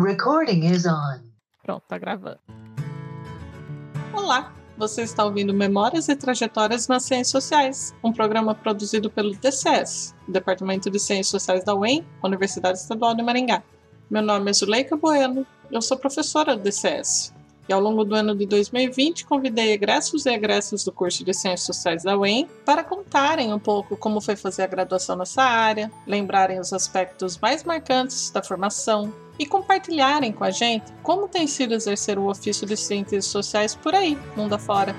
Recording is on. Pronto, tá gravando. Olá, você está ouvindo Memórias e Trajetórias nas Ciências Sociais, um programa produzido pelo DCS, Departamento de Ciências Sociais da UEM, Universidade Estadual de Maringá. Meu nome é Zuleika Bueno, eu sou professora do DCS. E ao longo do ano de 2020, convidei egressos e egressas do curso de Ciências Sociais da UEM para contarem um pouco como foi fazer a graduação nessa área, lembrarem os aspectos mais marcantes da formação e compartilharem com a gente como tem sido exercer o ofício de ciências sociais por aí, mundo afora.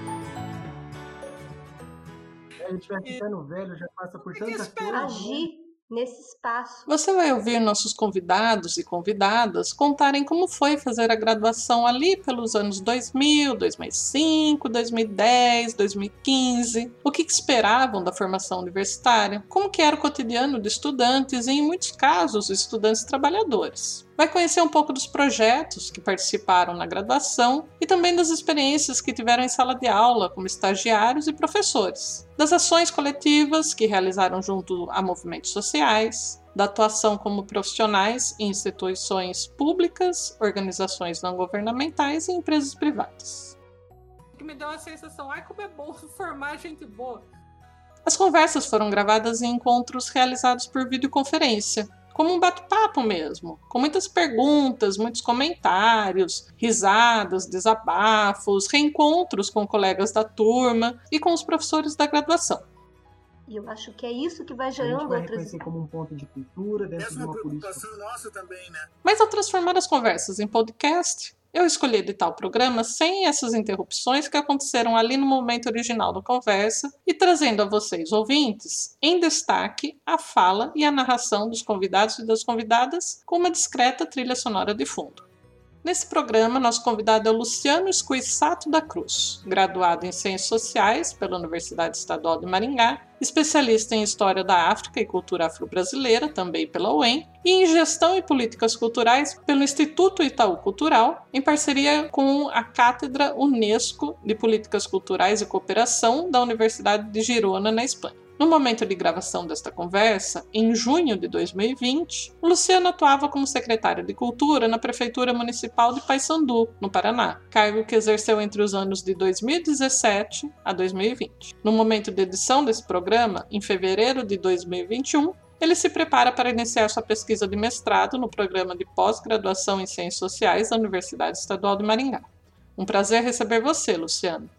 A gente vai ficando velho, já passa por tanta coisa. Agir nesse espaço. Você vai ouvir nossos convidados e convidadas contarem como foi fazer a graduação ali pelos anos 2000, 2005, 2010, 2015, o que esperavam da formação universitária, como que era o cotidiano de estudantes e, em muitos casos, estudantes trabalhadores. Vai conhecer um pouco dos projetos que participaram na graduação e também das experiências que tiveram em sala de aula como estagiários e professores, das ações coletivas que realizaram junto a movimentos sociais, da atuação como profissionais em instituições públicas, organizações não governamentais e empresas privadas. Que me deu a sensação, ai como é bom formar gente boa. As conversas foram gravadas em encontros realizados por videoconferência, como um bate-papo mesmo, com muitas perguntas, muitos comentários, risadas, desabafos, reencontros com colegas da turma e com os professores da graduação. E eu acho que é isso que vai A gente gerando vai outras. como um ponto de cultura dentro Essa de é uma política. preocupação nossa também, né? Mas ao transformar as conversas em podcast, eu escolhi editar o programa sem essas interrupções que aconteceram ali no momento original da conversa e trazendo a vocês, ouvintes, em destaque a fala e a narração dos convidados e das convidadas com uma discreta trilha sonora de fundo. Nesse programa, nosso convidado é o Luciano Escuissato da Cruz, graduado em Ciências Sociais pela Universidade Estadual de Maringá, especialista em História da África e Cultura Afro-Brasileira, também pela UEM, e em Gestão e Políticas Culturais pelo Instituto Itaú Cultural, em parceria com a Cátedra Unesco de Políticas Culturais e Cooperação da Universidade de Girona, na Espanha. No momento de gravação desta conversa, em junho de 2020, o Luciano atuava como secretário de Cultura na Prefeitura Municipal de Paysandu, no Paraná, cargo que exerceu entre os anos de 2017 a 2020. No momento de edição desse programa, em fevereiro de 2021, ele se prepara para iniciar sua pesquisa de mestrado no programa de pós-graduação em Ciências Sociais da Universidade Estadual de Maringá. Um prazer receber você, Luciano.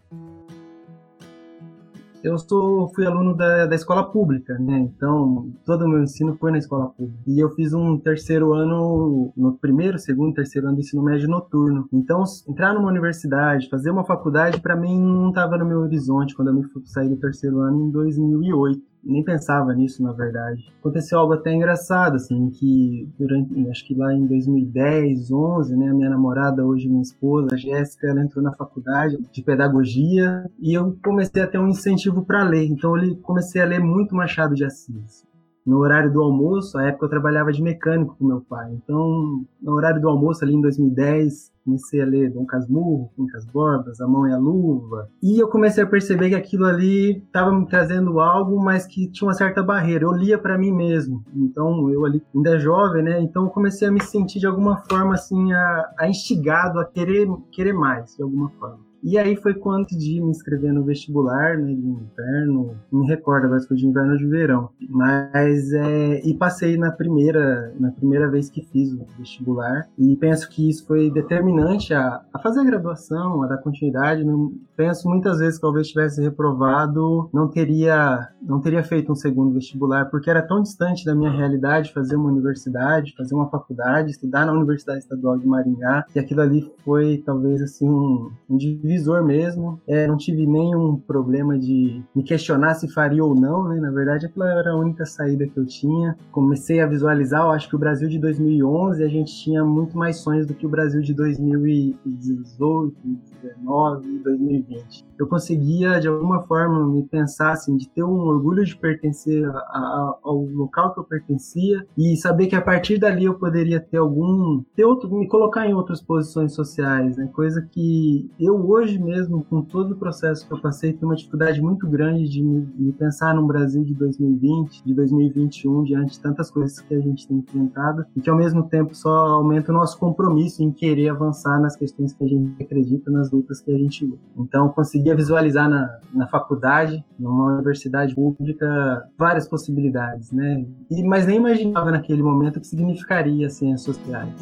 Eu sou, fui aluno da, da escola pública, né? Então, todo o meu ensino foi na escola pública. E eu fiz um terceiro ano, no primeiro, segundo, terceiro ano do ensino médio noturno. Então, entrar numa universidade, fazer uma faculdade, para mim não estava no meu horizonte quando eu me sair do terceiro ano em 2008 nem pensava nisso, na verdade. Aconteceu algo até engraçado, assim, que durante, acho que lá em 2010, 11, né, a minha namorada, hoje minha esposa, a Jéssica, ela entrou na faculdade de pedagogia e eu comecei a ter um incentivo para ler. Então eu comecei a ler muito Machado de Assis. No horário do almoço, a época eu trabalhava de mecânico com meu pai. Então, no horário do almoço ali em 2010, comecei a ler Dom Casmurro, Quincas Borbas, A Mão e a Luva. E eu comecei a perceber que aquilo ali estava me trazendo algo, mas que tinha uma certa barreira. Eu lia para mim mesmo. Então, eu ali ainda jovem, né? Então, eu comecei a me sentir de alguma forma assim, a, a instigado a querer, querer mais, de alguma forma. E aí foi quando decidi me inscrever no vestibular, né, de inverno, me recordo agora foi de inverno ou de verão, mas é, e passei na primeira, na primeira vez que fiz o vestibular, e penso que isso foi determinante a, a fazer a graduação, a dar continuidade, não, penso muitas vezes que talvez tivesse reprovado, não teria, não teria feito um segundo vestibular, porque era tão distante da minha realidade fazer uma universidade, fazer uma faculdade, estudar na Universidade Estadual de Maringá, que aquilo ali foi talvez assim um, um divisor mesmo. É, não tive nenhum problema de me questionar se faria ou não, né? Na verdade, aquela era a única saída que eu tinha. Comecei a visualizar, eu acho que o Brasil de 2011 a gente tinha muito mais sonhos do que o Brasil de 2018, 2019 e 2020. Eu conseguia, de alguma forma, me pensar, assim, de ter um orgulho de pertencer a, a, ao local que eu pertencia e saber que a partir dali eu poderia ter algum, ter outro, me colocar em outras posições sociais, né? Coisa que eu hoje hoje mesmo, com todo o processo que eu passei, tenho uma dificuldade muito grande de me, pensar num Brasil de 2020, de 2021, diante de tantas coisas que a gente tem enfrentado e que ao mesmo tempo só aumenta o nosso compromisso em querer avançar nas questões que a gente acredita, nas lutas que a gente luta. Então, conseguia visualizar na, na faculdade, numa universidade pública, várias possibilidades, né? E, mas nem imaginava naquele momento o que significaria ciências sociais.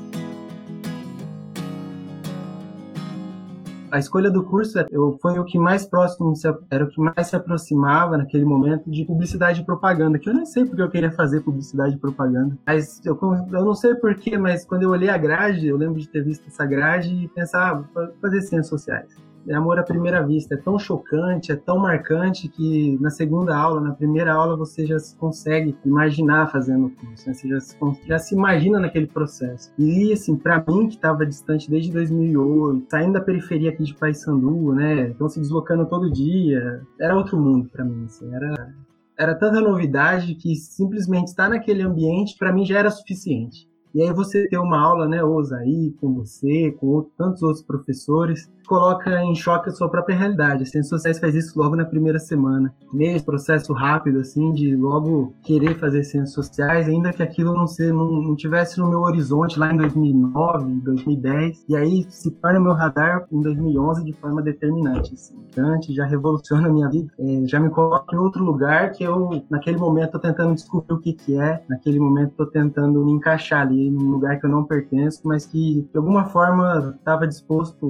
A escolha do curso foi o que mais próximo, era o que mais se aproximava naquele momento de publicidade e propaganda, que eu nem sei porque eu queria fazer publicidade e propaganda, mas eu, eu não sei porquê, mas quando eu olhei a grade, eu lembro de ter visto essa grade e pensar, ah, fazer ciências sociais é amor à primeira vista. É tão chocante, é tão marcante que na segunda aula, na primeira aula, você já se consegue imaginar fazendo o curso, né? você já se, já se imagina naquele processo. E assim, para mim que estava distante desde 2008, saindo da periferia aqui de Paysandu, né, então se deslocando todo dia, era outro mundo para mim, assim, era era tanta novidade que simplesmente estar naquele ambiente para mim já era suficiente. E aí você ter uma aula, né, Osaí, com você, com tantos outros professores, coloca em choque a sua própria realidade. As ciências sociais faz isso logo na primeira semana. Meio processo rápido, assim, de logo querer fazer ciências sociais, ainda que aquilo não, ser, não, não tivesse no meu horizonte lá em 2009, 2010. E aí se torna meu radar em 2011 de forma determinante. Assim. Antes, já revoluciona a minha vida. É, já me coloca em outro lugar que eu, naquele momento, tô tentando descobrir o que que é. Naquele momento, tô tentando me encaixar ali num lugar que eu não pertenço, mas que, de alguma forma, estava disposto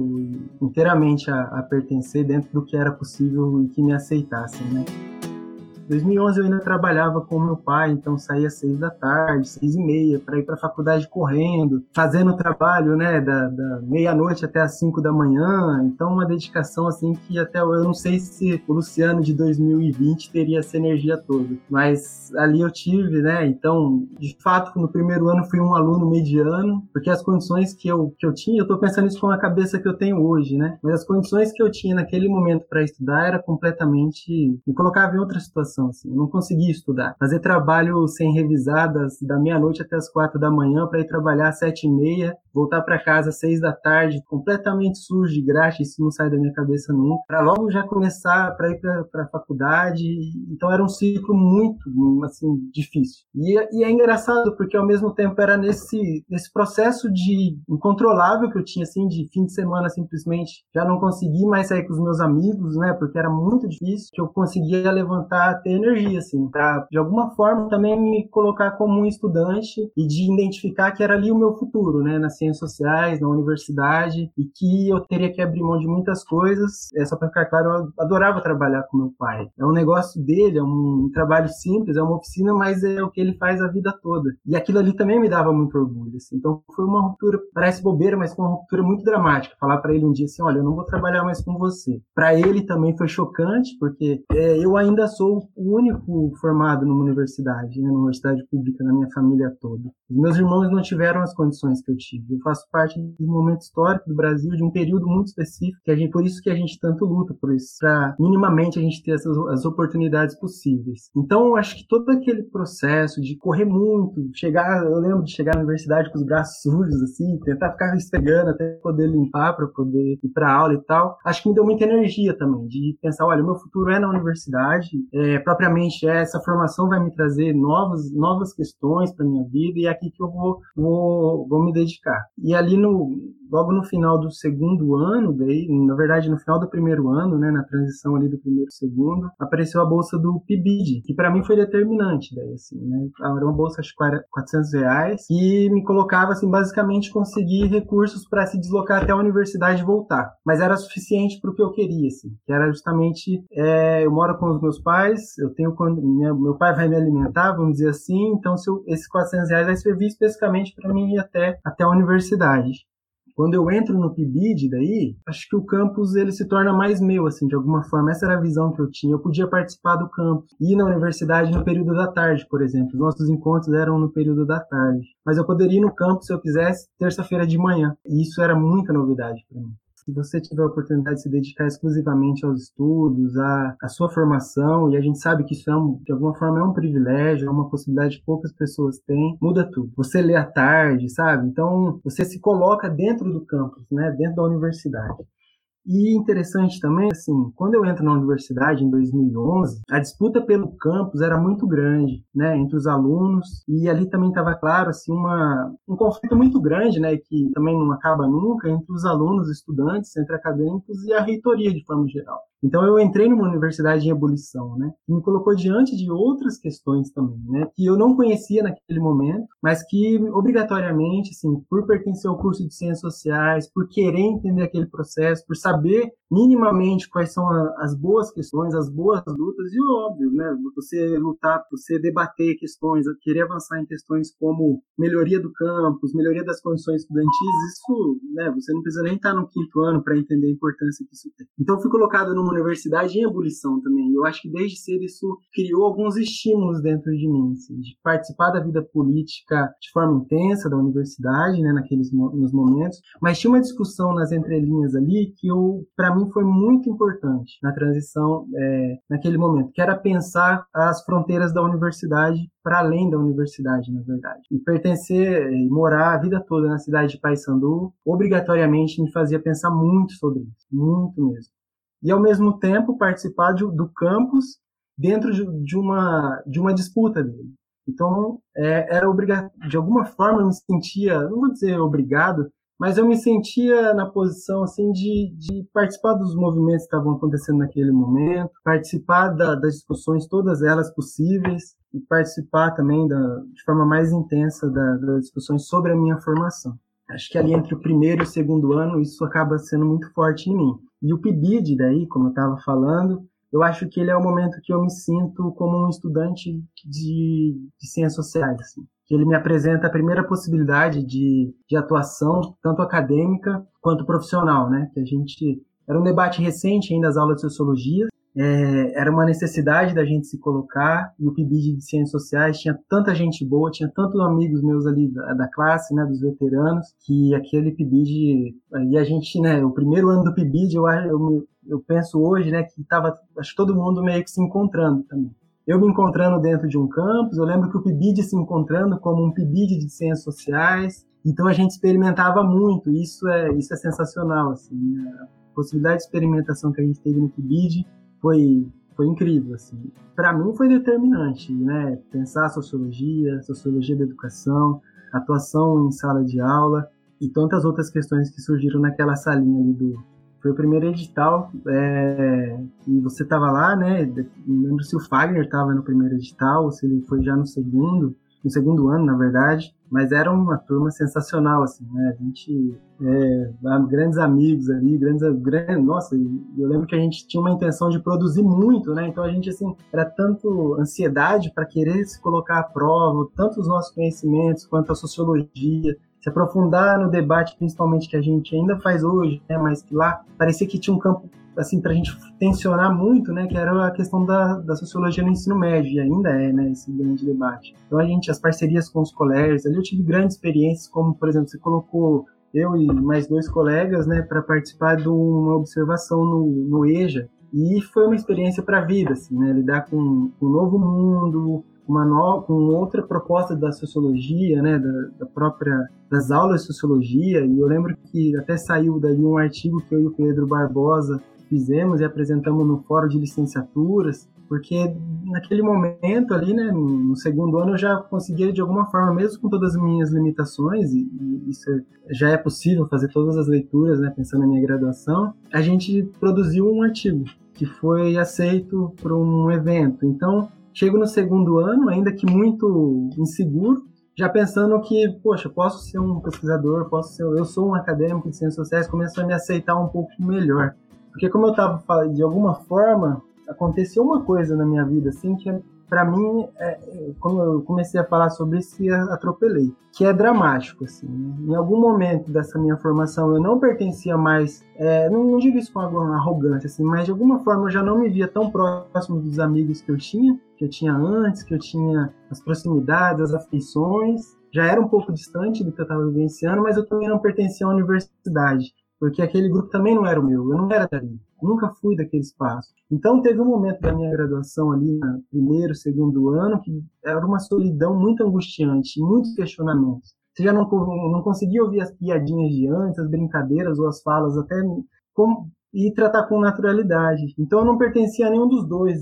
inteiramente a, a, pertencer dentro do que era possível e que me aceitassem, né? 2011 eu ainda trabalhava com meu pai, então saía às seis da tarde, seis e meia, para ir para a faculdade correndo, fazendo trabalho, né, da, da meia-noite até as cinco da manhã. Então uma dedicação assim que até eu não sei se o Luciano de 2020 teria essa energia toda, mas ali eu tive, né? Então, de fato, no primeiro ano fui um aluno mediano, porque as condições que eu que eu tinha, eu estou pensando isso com a cabeça que eu tenho hoje, né? Mas as condições que eu tinha naquele momento para estudar era completamente me colocava em outra situação assim. Eu não conseguia estudar. Fazer trabalho sem revisar das, da meia-noite até as quatro da manhã para ir trabalhar às sete e meia, voltar para casa às seis da tarde, completamente sujo de graxa, isso não sai da minha cabeça nunca. Para logo já começar para ir para a faculdade. Então era um ciclo muito, assim, difícil. E, e, é engraçado porque ao mesmo tempo era nesse, nesse processo de incontrolável que eu tinha, assim, de fim de semana simplesmente já não consegui mais sair com os meus amigos, né? Porque era muito difícil, que eu conseguia levantar ter energia, assim, para de alguma forma também me colocar como um estudante e de identificar que era ali o meu futuro, né, nas ciências sociais, na universidade, e que eu teria que abrir mão de muitas coisas. É só para ficar claro, eu adorava trabalhar com meu pai. É um negócio dele, é um trabalho simples, é uma oficina, mas é o que ele faz a vida toda. E aquilo ali também me dava muito orgulho, assim. Então foi uma ruptura, parece bobeira, mas foi uma ruptura muito dramática. Falar para ele um dia assim, olha, eu não vou trabalhar mais com você. Para ele também foi chocante, porque é, eu ainda sou o único formado numa universidade, né, numa universidade pública na minha família toda. Os meus irmãos não tiveram as condições que eu tive. Eu faço parte de um momento histórico do Brasil, de um período muito específico, que a gente, por isso que a gente tanto luta por isso, para minimamente a gente ter essas as oportunidades possíveis. Então, eu acho que todo aquele processo de correr muito, chegar, eu lembro de chegar na universidade com os braços sujos assim, tentar ficar esfregando até poder limpar para poder ir para aula e tal, acho que me deu muita energia também de pensar, olha, o meu futuro é na universidade, é, propriamente essa formação vai me trazer novas, novas questões para minha vida e é aqui que eu vou, vou, vou me dedicar. E ali no, logo no final do segundo ano, daí, na verdade no final do primeiro ano, né, na transição ali do primeiro segundo, apareceu a bolsa do PIBID, que para mim foi determinante, daí, assim, né, era uma bolsa de 400 reais e me colocava, assim, basicamente conseguir recursos para se deslocar até a universidade e voltar, mas era suficiente para o que eu queria, assim, que era justamente, é, eu moro com os meus pais, eu tenho, minha, meu pai vai me alimentar, vamos dizer assim, então se eu, esses 400 reais vai servir especificamente para mim ir até, até a universidade. Quando eu entro no PIBID daí, acho que o campus ele se torna mais meu, assim, de alguma forma. Essa era a visão que eu tinha. Eu podia participar do campus. Ir na universidade no período da tarde, por exemplo. Os nossos encontros eram no período da tarde. Mas eu poderia ir no campus se eu quisesse, terça-feira de manhã. E isso era muita novidade para mim se você tiver a oportunidade de se dedicar exclusivamente aos estudos, à, à sua formação, e a gente sabe que isso é um, de alguma forma é um privilégio, é uma possibilidade que poucas pessoas têm, muda tudo. Você lê à tarde, sabe? Então, você se coloca dentro do campus, né? Dentro da universidade. E interessante também, assim, quando eu entro na universidade em 2011, a disputa pelo campus era muito grande, né, entre os alunos, e ali também estava claro, assim, uma, um conflito muito grande, né, que também não acaba nunca, entre os alunos, estudantes, entre acadêmicos e a reitoria de forma geral. Então eu entrei numa universidade em ebulição, né? Me colocou diante de outras questões também, né? Que eu não conhecia naquele momento, mas que obrigatoriamente, assim, por pertencer ao curso de ciências sociais, por querer entender aquele processo, por saber minimamente quais são as boas questões, as boas lutas e óbvio, né? Você lutar, você debater questões, querer avançar em questões como melhoria do campus, melhoria das condições estudantis, isso, né? Você não precisa nem estar no quinto ano para entender a importância que isso tem. Então eu fui colocado numa universidade em ebulição também. Eu acho que desde cedo isso criou alguns estímulos dentro de mim, assim, de participar da vida política de forma intensa da universidade, né, naqueles nos momentos. Mas tinha uma discussão nas entrelinhas ali que para mim foi muito importante na transição é, naquele momento, que era pensar as fronteiras da universidade para além da universidade, na verdade. E pertencer e morar a vida toda na cidade de Paysandu obrigatoriamente me fazia pensar muito sobre isso, muito mesmo e ao mesmo tempo participar de, do campus dentro de, de, uma de uma disputa dele. Então é, era obrigado de alguma forma eu me sentia não vou dizer obrigado mas eu me sentia na posição assim de, de participar dos movimentos que estavam acontecendo naquele momento, participar da, das discussões todas elas possíveis e participar também da, de forma mais intensa da, das discussões sobre a minha formação. Acho que ali entre o primeiro e o segundo ano isso acaba sendo muito forte em mim. E o PIBID daí, como eu estava falando, eu acho que ele é o momento que eu me sinto como um estudante de, de ciências sociais. Assim. Ele me apresenta a primeira possibilidade de, de atuação, tanto acadêmica quanto profissional, né? Que a gente era um debate recente ainda das aulas de sociologia, é, era uma necessidade da gente se colocar, e o PIBID de Ciências Sociais tinha tanta gente boa, tinha tantos amigos meus ali da, da classe, né, dos veteranos, que aquele PIBID, e a gente, né, o primeiro ano do PIBID, eu, eu, eu penso hoje, né, que tava, acho todo mundo meio que se encontrando também. Eu me encontrando dentro de um campus, eu lembro que o PIBID se encontrando como um PIBID de Ciências Sociais, então a gente experimentava muito, isso é, isso é sensacional, assim, a possibilidade de experimentação que a gente teve no PIBID, foi foi incrível assim. Para mim foi determinante, né? Pensar sociologia, sociologia da educação, atuação em sala de aula e tantas outras questões que surgiram naquela salinha ali do foi o primeiro edital é, e você estava lá, né? Não lembro se o Fagner estava no primeiro edital ou se ele foi já no segundo no segundo ano, na verdade, mas era uma turma sensacional, assim, né? A gente, é, grandes amigos ali, grandes, grandes, nossa, eu lembro que a gente tinha uma intenção de produzir muito, né? Então a gente, assim, era tanto ansiedade para querer se colocar à prova, tanto os nossos conhecimentos quanto a sociologia, se aprofundar no debate, principalmente que a gente ainda faz hoje, né? Mas que lá parecia que tinha um campo assim, para a gente tensionar muito, né, que era a questão da, da sociologia no ensino médio, e ainda é, né, esse grande debate. Então a gente, as parcerias com os colégios, ali eu tive grandes experiências, como, por exemplo, você colocou eu e mais dois colegas, né, para participar de uma observação no, no EJA, e foi uma experiência para a vida, assim, né, lidar com, com um novo mundo, uma nova, com outra proposta da sociologia, né, da, da, própria das aulas de sociologia. E eu lembro que até saiu dali um artigo que eu e o Pedro Barbosa fizemos e apresentamos no fórum de licenciaturas, porque naquele momento ali, né, no segundo ano eu já conseguia de alguma forma, mesmo com todas as minhas limitações, e, e isso já é possível fazer todas as leituras, né, pensando na minha graduação, a gente produziu um artigo que foi aceito para um evento. Então, chego no segundo ano, ainda que muito inseguro, já pensando que, poxa, posso ser um pesquisador, posso ser, eu sou um acadêmico de ciências sociais, começo a me aceitar um pouco melhor. Porque como eu tava falando, de alguma forma, aconteceu uma coisa na minha vida, assim, que para mim, é, é, eu comecei a falar sobre isso, atropelei. Que é dramático, assim. Né? Em algum momento dessa minha formação, eu não pertencia mais, é, não, não digo isso com arrogância, assim, mas de alguma forma eu já não me via tão próximo dos amigos que eu tinha, que eu tinha antes, que eu tinha as proximidades, as afeições. Já era um pouco distante do que eu estava vivenciando, mas eu também não pertencia à universidade porque aquele grupo também não era o meu, eu não era dali, nunca fui daquele espaço. Então teve um momento da minha graduação ali, no primeiro, segundo ano, que era uma solidão muito angustiante, muitos questionamentos. Você já não, não conseguia ouvir as piadinhas de antes, as brincadeiras ou as falas, até como e tratar com naturalidade. Então eu não pertencia a nenhum dos dois.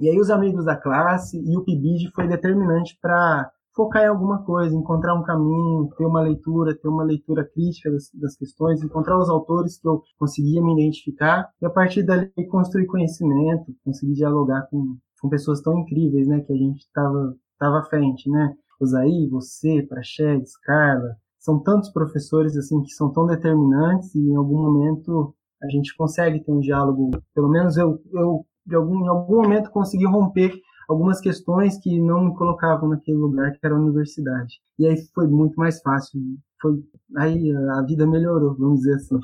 E aí os amigos da classe e o PIBID foi determinante para focar em alguma coisa, encontrar um caminho, ter uma leitura, ter uma leitura crítica das, das, questões, encontrar os autores que eu conseguia me identificar e a partir dali construir conhecimento, conseguir dialogar com, com pessoas tão incríveis, né, que a gente estava tava à frente, né? Osaí, você, Praxedes, Carla, são tantos professores assim que são tão determinantes e em algum momento a gente consegue ter um diálogo, pelo menos eu, eu de algum, em algum momento consegui romper algumas questões que não me colocavam naquele lugar que era a universidade. E aí foi muito mais fácil. Foi aí a vida melhorou, vamos dizer assim.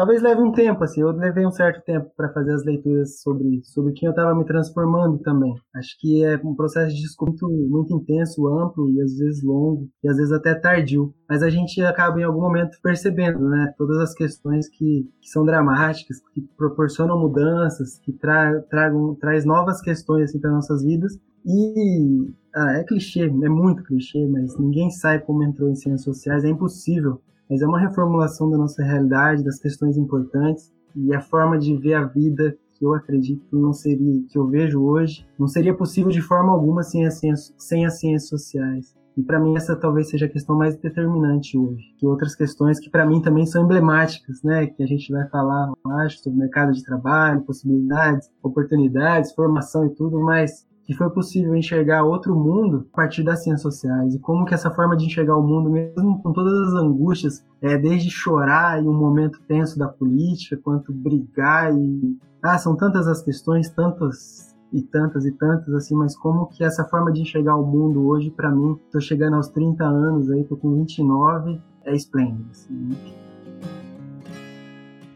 Talvez leve um tempo, assim, eu levei um certo tempo para fazer as leituras sobre, sobre quem eu estava me transformando também. Acho que é um processo de descoberta muito, intenso, amplo e às vezes longo, e às vezes até tardio. Mas a gente acaba em algum momento percebendo, né, todas as questões que, que são dramáticas, que proporcionam mudanças, que tra tragam, traz novas questões assim, para nossas vidas. E ah, é clichê, é muito clichê, mas ninguém sabe como entrou em ciências sociais, é impossível mas é uma reformulação da nossa realidade, das questões importantes e a forma de ver a vida que eu acredito que não seria, que eu vejo hoje, não seria possível de forma alguma sem as ciências, sem as ciências sociais. E para mim essa talvez seja a questão mais determinante hoje, que outras questões que para mim também são emblemáticas, né, que a gente vai falar, acho, sobre mercado de trabalho, possibilidades, oportunidades, formação e tudo, mas que foi possível enxergar outro mundo a partir das ciências sociais e como que essa forma de enxergar o mundo, mesmo com todas as angústias, é, desde chorar em um momento tenso da política, quanto brigar e... Ah, são tantas as questões, tantas e tantas e tantas, assim, mas como que essa forma de enxergar o mundo hoje, para mim, tô chegando aos 30 anos aí, tô com 29, é esplêndido, assim.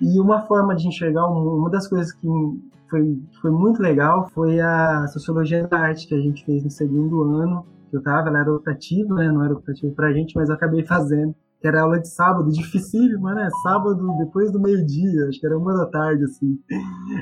E uma forma de enxergar o mundo, uma das coisas que foi, foi muito legal. Foi a Sociologia da Arte que a gente fez no segundo ano, que eu tava, ela era optativa, né? Não era optativa pra gente, mas acabei fazendo que era aula de sábado, dificílimo, né? Sábado, depois do meio-dia, acho que era uma da tarde, assim.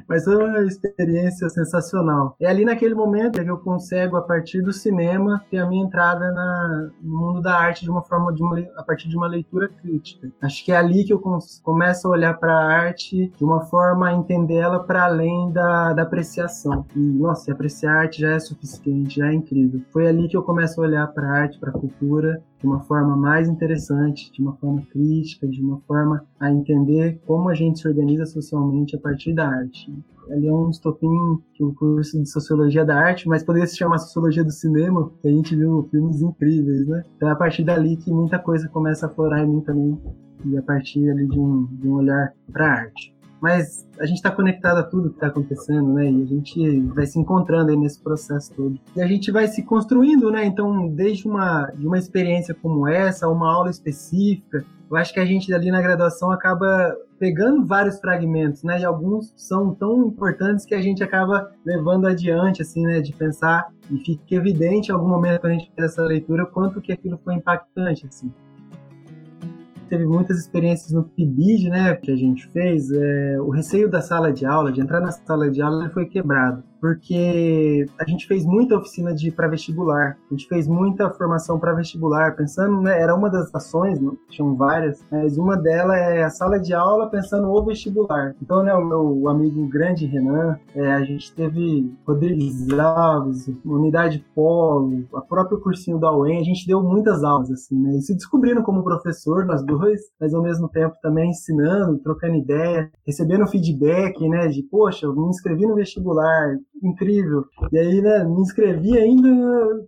Mas foi uma experiência sensacional. É ali naquele momento que eu consigo, a partir do cinema, ter a minha entrada na, no mundo da arte de uma forma, de uma, a partir de uma leitura crítica. Acho que é ali que eu começo a olhar para a arte de uma forma a entendê-la para além da, da apreciação. E, nossa, apreciar arte já é suficiente, já é incrível. Foi ali que eu começo a olhar para a arte, para a cultura, de uma forma mais interessante, de uma forma crítica, de uma forma a entender como a gente se organiza socialmente a partir da arte. Ali é um estopim que o curso de Sociologia da Arte, mas poderia se chamar Sociologia do Cinema, que a gente viu filmes incríveis, né? Então é a partir dali que muita coisa começa a florar em mim também, e a partir ali de um, de um olhar para a arte mas a gente está conectado a tudo que está acontecendo, né? E a gente vai se encontrando aí nesse processo todo. E a gente vai se construindo, né? Então, desde uma, de uma experiência como essa, uma aula específica, eu acho que a gente ali na graduação acaba pegando vários fragmentos, né? E alguns são tão importantes que a gente acaba levando adiante, assim, né? De pensar e fica evidente em algum momento quando a gente faz essa leitura quanto que aquilo foi impactante, assim teve muitas experiências no PIBID, né, que a gente fez, é, o receio da sala de aula, de entrar na sala de aula, ele foi quebrado porque a gente fez muita oficina de para vestibular, a gente fez muita formação para vestibular, pensando, né, era uma das ações, não, tinham várias, mas uma delas é a sala de aula pensando o vestibular. Então, né, o meu amigo grande Renan, é, a gente teve Rodrigues Alves, Unidade Polo, a própria cursinho da UEM, a gente deu muitas aulas, assim, né, e se descobrindo como professor, nós dois, mas ao mesmo tempo também ensinando, trocando ideia, recebendo feedback, né, de, poxa, eu me inscrevi no vestibular, incrível. E aí, né, me inscrevi ainda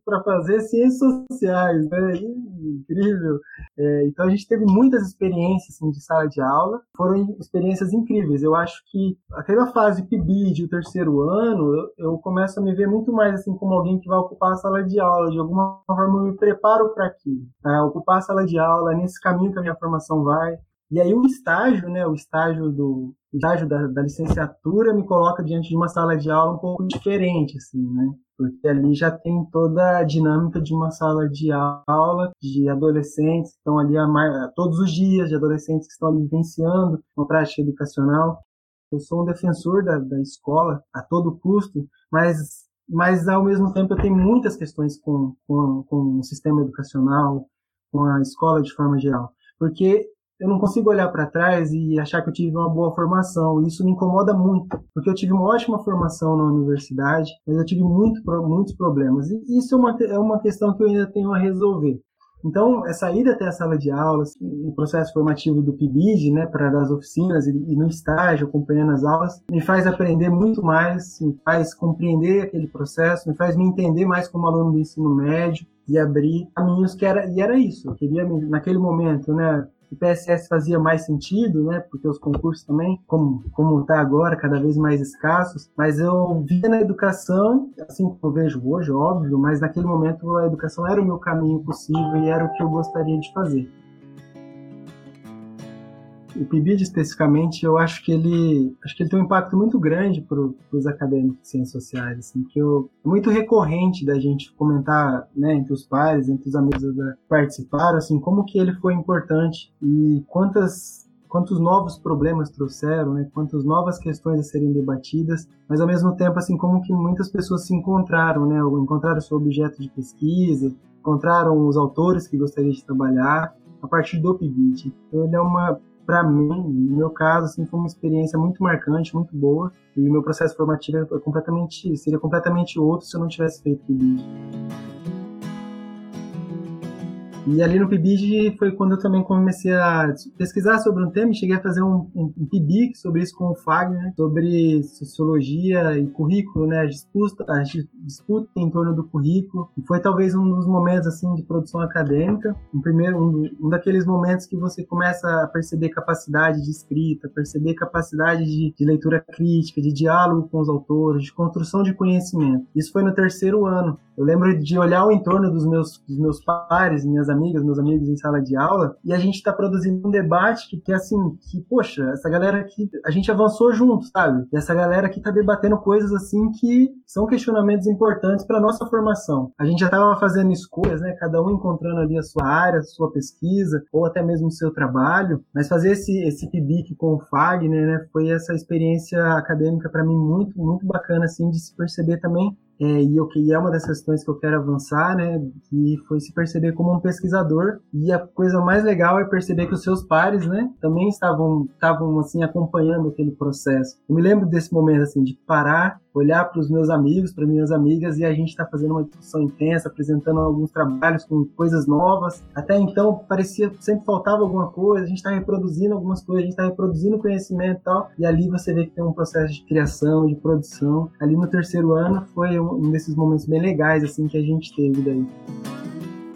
para fazer ciências sociais, né? Incrível. É, então a gente teve muitas experiências assim, de sala de aula, foram experiências incríveis. Eu acho que aquela fase PIBID, o terceiro ano, eu, eu começo a me ver muito mais assim como alguém que vai ocupar a sala de aula. De alguma forma eu me preparo para aquilo, tá? ocupar a sala de aula, nesse caminho que a minha formação vai. E aí o estágio, né, o estágio do o estágio da, da, licenciatura me coloca diante de uma sala de aula um pouco diferente, assim, né? Porque ali já tem toda a dinâmica de uma sala de aula de adolescentes que estão ali a todos os dias, de adolescentes que estão ali vivenciando uma prática educacional. Eu sou um defensor da, da escola a todo custo, mas mas ao mesmo tempo eu tenho muitas questões com, com, com o sistema educacional, com a escola de forma geral. Porque eu não consigo olhar para trás e achar que eu tive uma boa formação. Isso me incomoda muito, porque eu tive uma ótima formação na universidade, mas eu tive muito, muitos problemas. E isso é uma, é uma questão que eu ainda tenho a resolver. Então, essa ida até a sala de aulas, o processo formativo do PIBID, né, para das oficinas e, e, no estágio, acompanhando as aulas, me faz aprender muito mais, me faz compreender aquele processo, me faz me entender mais como aluno do ensino médio e abrir caminhos que era e era isso. Eu queria naquele momento, né, o PSS fazia mais sentido, né? Porque os concursos também, como como está agora, cada vez mais escassos. Mas eu via na educação, assim como eu vejo hoje, óbvio, mas naquele momento a educação era o meu caminho possível e era o que eu gostaria de fazer o PIBID especificamente, eu acho que ele acho que ele tem um impacto muito grande para os acadêmicos de ciências sociais, assim, que eu, é muito recorrente da gente comentar, né, entre os pares, entre os amigos que participaram, assim, como que ele foi importante e quantas quantos novos problemas trouxeram, né, quantas novas questões a serem debatidas, mas ao mesmo tempo assim como que muitas pessoas se encontraram, né, encontraram seu objeto de pesquisa, encontraram os autores que gostariam de trabalhar a partir do PIBID. Então ele é uma para mim, no meu caso, assim, foi uma experiência muito marcante, muito boa. E o meu processo formativo é completamente, seria completamente outro se eu não tivesse feito o PIBID. E ali no PIBID foi quando eu também comecei a pesquisar sobre um tema e cheguei a fazer um, um, um PIBIC sobre isso com o Fagner, sobre sociologia e currículo, né, a disputa, a disputa em torno do currículo. E foi talvez um dos momentos assim de produção acadêmica, um primeiro um, um daqueles momentos que você começa a perceber capacidade de escrita, perceber capacidade de, de leitura crítica, de diálogo com os autores, de construção de conhecimento. Isso foi no terceiro ano. Eu lembro de olhar o entorno dos meus, dos meus pares, minhas amigas, meus amigos em sala de aula, e a gente está produzindo um debate que, que, assim, que, poxa, essa galera aqui, a gente avançou junto, sabe? E essa galera aqui está debatendo coisas, assim, que são questionamentos importantes para nossa formação. A gente já estava fazendo escolhas, né? Cada um encontrando ali a sua área, a sua pesquisa, ou até mesmo o seu trabalho, mas fazer esse, esse PIBIC com o Fagner, né? Foi essa experiência acadêmica para mim muito, muito bacana, assim, de se perceber também é, e, eu, e é uma das questões que eu quero avançar, né, que foi se perceber como um pesquisador, e a coisa mais legal é perceber que os seus pares, né, também estavam, estavam assim, acompanhando aquele processo. Eu me lembro desse momento, assim, de parar olhar para os meus amigos, para minhas amigas, e a gente está fazendo uma discussão intensa, apresentando alguns trabalhos com coisas novas. Até então parecia sempre faltava alguma coisa, a gente está reproduzindo algumas coisas, a gente está reproduzindo conhecimento e tal, e ali você vê que tem um processo de criação, de produção. Ali no terceiro ano foi um desses momentos bem legais assim que a gente teve daí.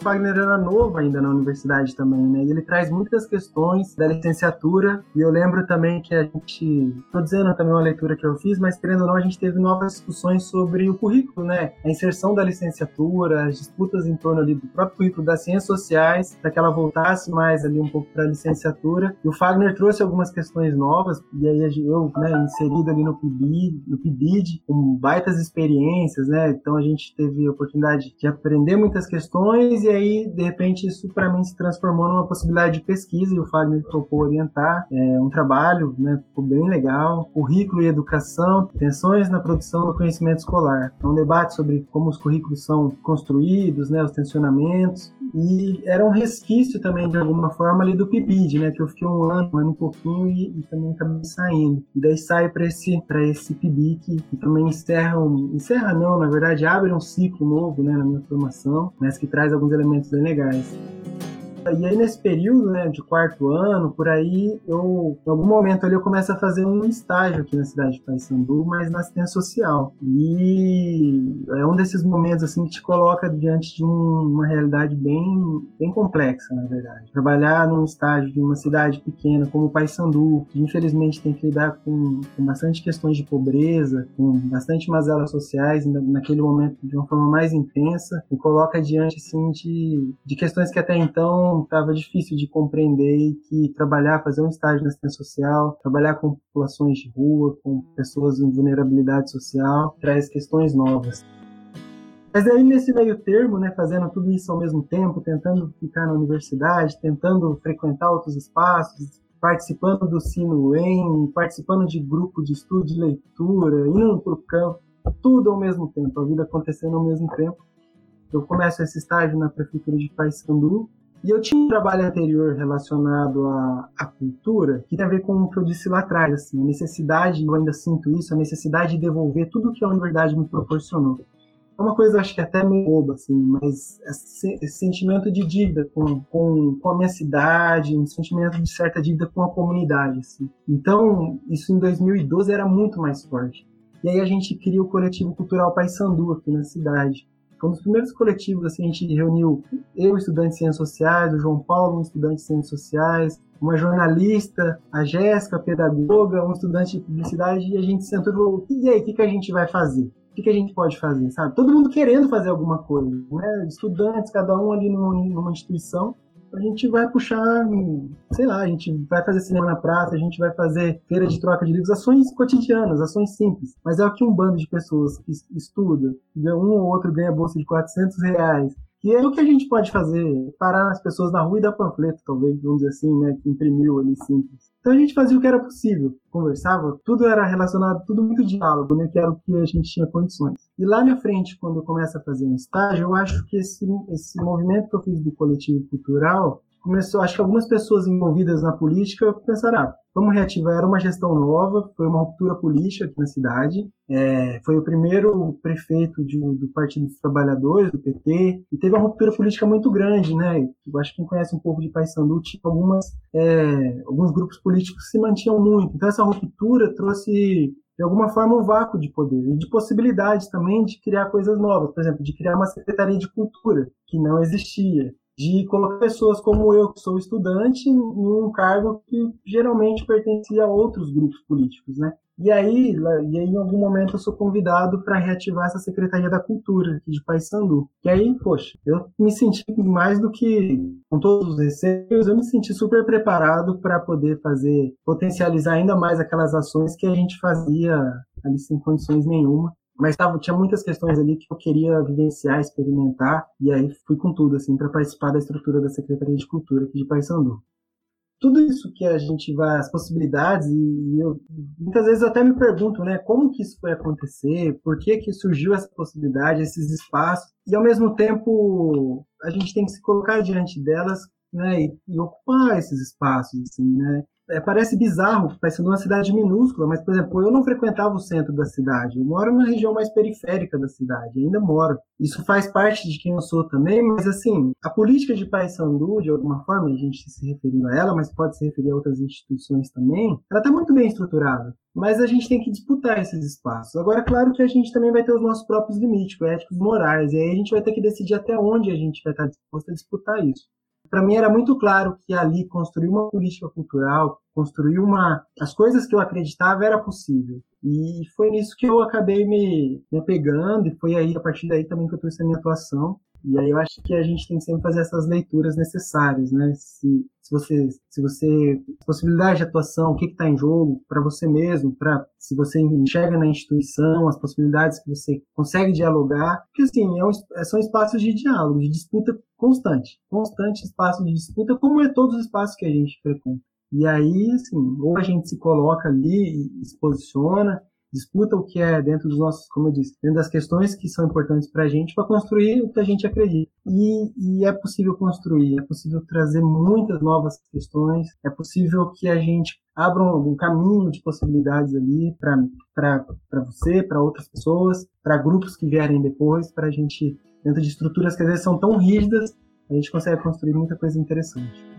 Wagner era novo ainda na universidade também, né? E ele traz muitas questões da licenciatura. E eu lembro também que a gente, tô dizendo também uma leitura que eu fiz, mas querendo ou não, a gente teve novas discussões sobre o currículo, né? A inserção da licenciatura, as disputas em torno ali do próprio currículo das ciências sociais, para que ela voltasse mais ali um pouco para a licenciatura. E o Fagner trouxe algumas questões novas, e aí eu, né, inserido ali no PIBID, no PIBID, com baitas experiências, né? Então a gente teve a oportunidade de aprender muitas questões e aí, de repente, isso para mim se transformou numa possibilidade de pesquisa e o Fagner topou orientar é, um trabalho, né, ficou bem legal, currículo e educação, tensões na produção do conhecimento escolar. É um debate sobre como os currículos são construídos, né, os tensionamentos, e era um resquício também, de alguma forma, ali do PIBID, né, que eu fiquei um ano, um ano e pouquinho e, e também acabei saindo. E daí sai para esse, pra esse PIBID que, que também encerra, um, encerra não, na verdade, abre um ciclo novo, né, na minha formação, mas que traz alguns elementos bem legais. E aí, nesse período, né, de quarto ano, por aí, eu, em algum momento ali, eu começo a fazer um estágio aqui na cidade de Paysandu, mas na assistência social. E é um desses momentos, assim, que te coloca diante de um, uma realidade bem, bem complexa, na verdade. Trabalhar num estágio de uma cidade pequena como Paysandu, que infelizmente tem que lidar com, com bastante questões de pobreza, com bastante mazelas sociais, naquele momento de uma forma mais intensa, me coloca diante, assim, de, de questões que até então estava difícil de compreender e que trabalhar, fazer um estágio na assistência social, trabalhar com populações de rua, com pessoas em vulnerabilidade social, traz questões novas. Mas aí nesse meio termo, né, fazendo tudo isso ao mesmo tempo, tentando ficar na universidade, tentando frequentar outros espaços, participando do Sino UEM, participando de grupo de estudo de leitura, indo para o campo, tudo ao mesmo tempo, a vida acontecendo ao mesmo tempo. Eu começo esse estágio na prefeitura de Paysandu E eu tinha um trabalho anterior relacionado à, à, cultura, que tem a ver com o que eu disse lá atrás, assim, a necessidade, eu ainda sinto isso, a necessidade de devolver tudo que a universidade me proporcionou. É uma coisa, acho que até meio boba, assim, mas esse, sentimento de dívida com, com, com, a minha cidade, um sentimento de certa dívida com a comunidade, assim. Então, isso em 2012 era muito mais forte. E aí a gente cria o coletivo cultural Paysandu aqui na cidade foi um dos primeiros coletivos, assim, a gente reuniu eu, estudante de Ciências Sociais, o João Paulo, um estudante de Ciências Sociais, uma jornalista, a Jéssica, pedagoga, um estudante de publicidade, e a gente sentou e falou, e aí, o que, que a gente vai fazer? O que, a gente pode fazer, sabe? Todo mundo querendo fazer alguma coisa, né? Estudantes, cada um ali numa, numa instituição, a gente vai puxar, sei lá, a gente vai fazer cinema na praça, a gente vai fazer feira de troca de livros, ações cotidianas, ações simples. Mas é o que um bando de pessoas que estuda, um ou outro ganha bolsa de 400 reais, que é o que a gente pode fazer, parar as pessoas na rua e dar panfleto, talvez, vamos dizer assim, né, que imprimiu ali simples. Então a gente fazia o que era possível, conversava, tudo era relacionado, tudo muito diálogo, né, que era o que a gente tinha condições. E lá na frente, quando eu começo a fazer um estágio, eu acho que esse, esse movimento que eu fiz do coletivo cultural começou, acho que algumas pessoas envolvidas na política pensaram, ah, vamos reativar, era uma gestão nova, foi uma ruptura política aqui na cidade, é, foi o primeiro prefeito de, do Partido dos Trabalhadores, do PT, e teve uma ruptura política muito grande, né, eu acho que quem conhece um pouco de Paysandu, tinha algumas, é, alguns grupos políticos se mantinham muito, então essa ruptura trouxe de alguma forma um vácuo de poder e de possibilidades também de criar coisas novas, por exemplo, de criar uma secretaria de cultura que não existia, de colocar pessoas como eu, que sou estudante, em um cargo que geralmente pertencia a outros grupos políticos, né? E aí, e aí em algum momento eu sou convidado para reativar essa Secretaria da Cultura aqui de Paysandu. E aí, poxa, eu me senti mais do que com todos os receios, eu me senti super preparado para poder fazer, potencializar ainda mais aquelas ações que a gente fazia ali sem condições nenhuma mas tava, tinha muitas questões ali que eu queria vivenciar, experimentar, e aí fui com tudo, assim, para participar da estrutura da Secretaria de Cultura aqui de Paysandu. Tudo isso que a gente vai, as possibilidades, e eu, muitas vezes eu até me pergunto, né, como que isso foi acontecer, por que que surgiu essa possibilidade, esses espaços, e ao mesmo tempo a gente tem que se colocar diante delas, né, e, e ocupar esses espaços, assim, né, é, parece bizarro, parecendo uma cidade minúscula, mas, por exemplo, eu não frequentava o centro da cidade. Eu moro na região mais periférica da cidade, ainda moro. Isso faz parte de quem eu sou também, mas, assim, a política de Paysandu, de alguma forma, a gente se referindo a ela, mas pode se referir a outras instituições também, ela está muito bem estruturada. Mas a gente tem que disputar esses espaços. Agora, claro que a gente também vai ter os nossos próprios limites, éticos, morais, e aí a gente vai ter que decidir até onde a gente vai estar disposto a disputar isso para mim era muito claro que ali construir uma política cultural, construir uma as coisas que eu acreditava era possível. E foi nisso que eu acabei me, me pegando e foi aí a partir daí também que eu trouxe a minha atuação. E aí eu acho que a gente tem que sempre fazer essas leituras necessárias, né? Se, se você, se você, possibilidade de atuação, o que está em jogo para você mesmo, para se você enxerga na instituição, as possibilidades que você consegue dialogar, porque assim, é um, é, são espaços de diálogo, de disputa constante, constante espaço de disputa, como é todos os espaços que a gente frequenta. E aí, assim, ou a gente se coloca ali e se posiciona, disputa o que é dentro dos nossos, como eu disse, dentro das questões que são importantes para a gente, para construir o que a gente acredita. E, e, é possível construir, é possível trazer muitas novas questões, é possível que a gente abra um, um caminho de possibilidades ali para você, para outras pessoas, para grupos que vierem depois, para a gente, dentro de estruturas que às vezes são tão rígidas, a gente consegue construir muita coisa interessante.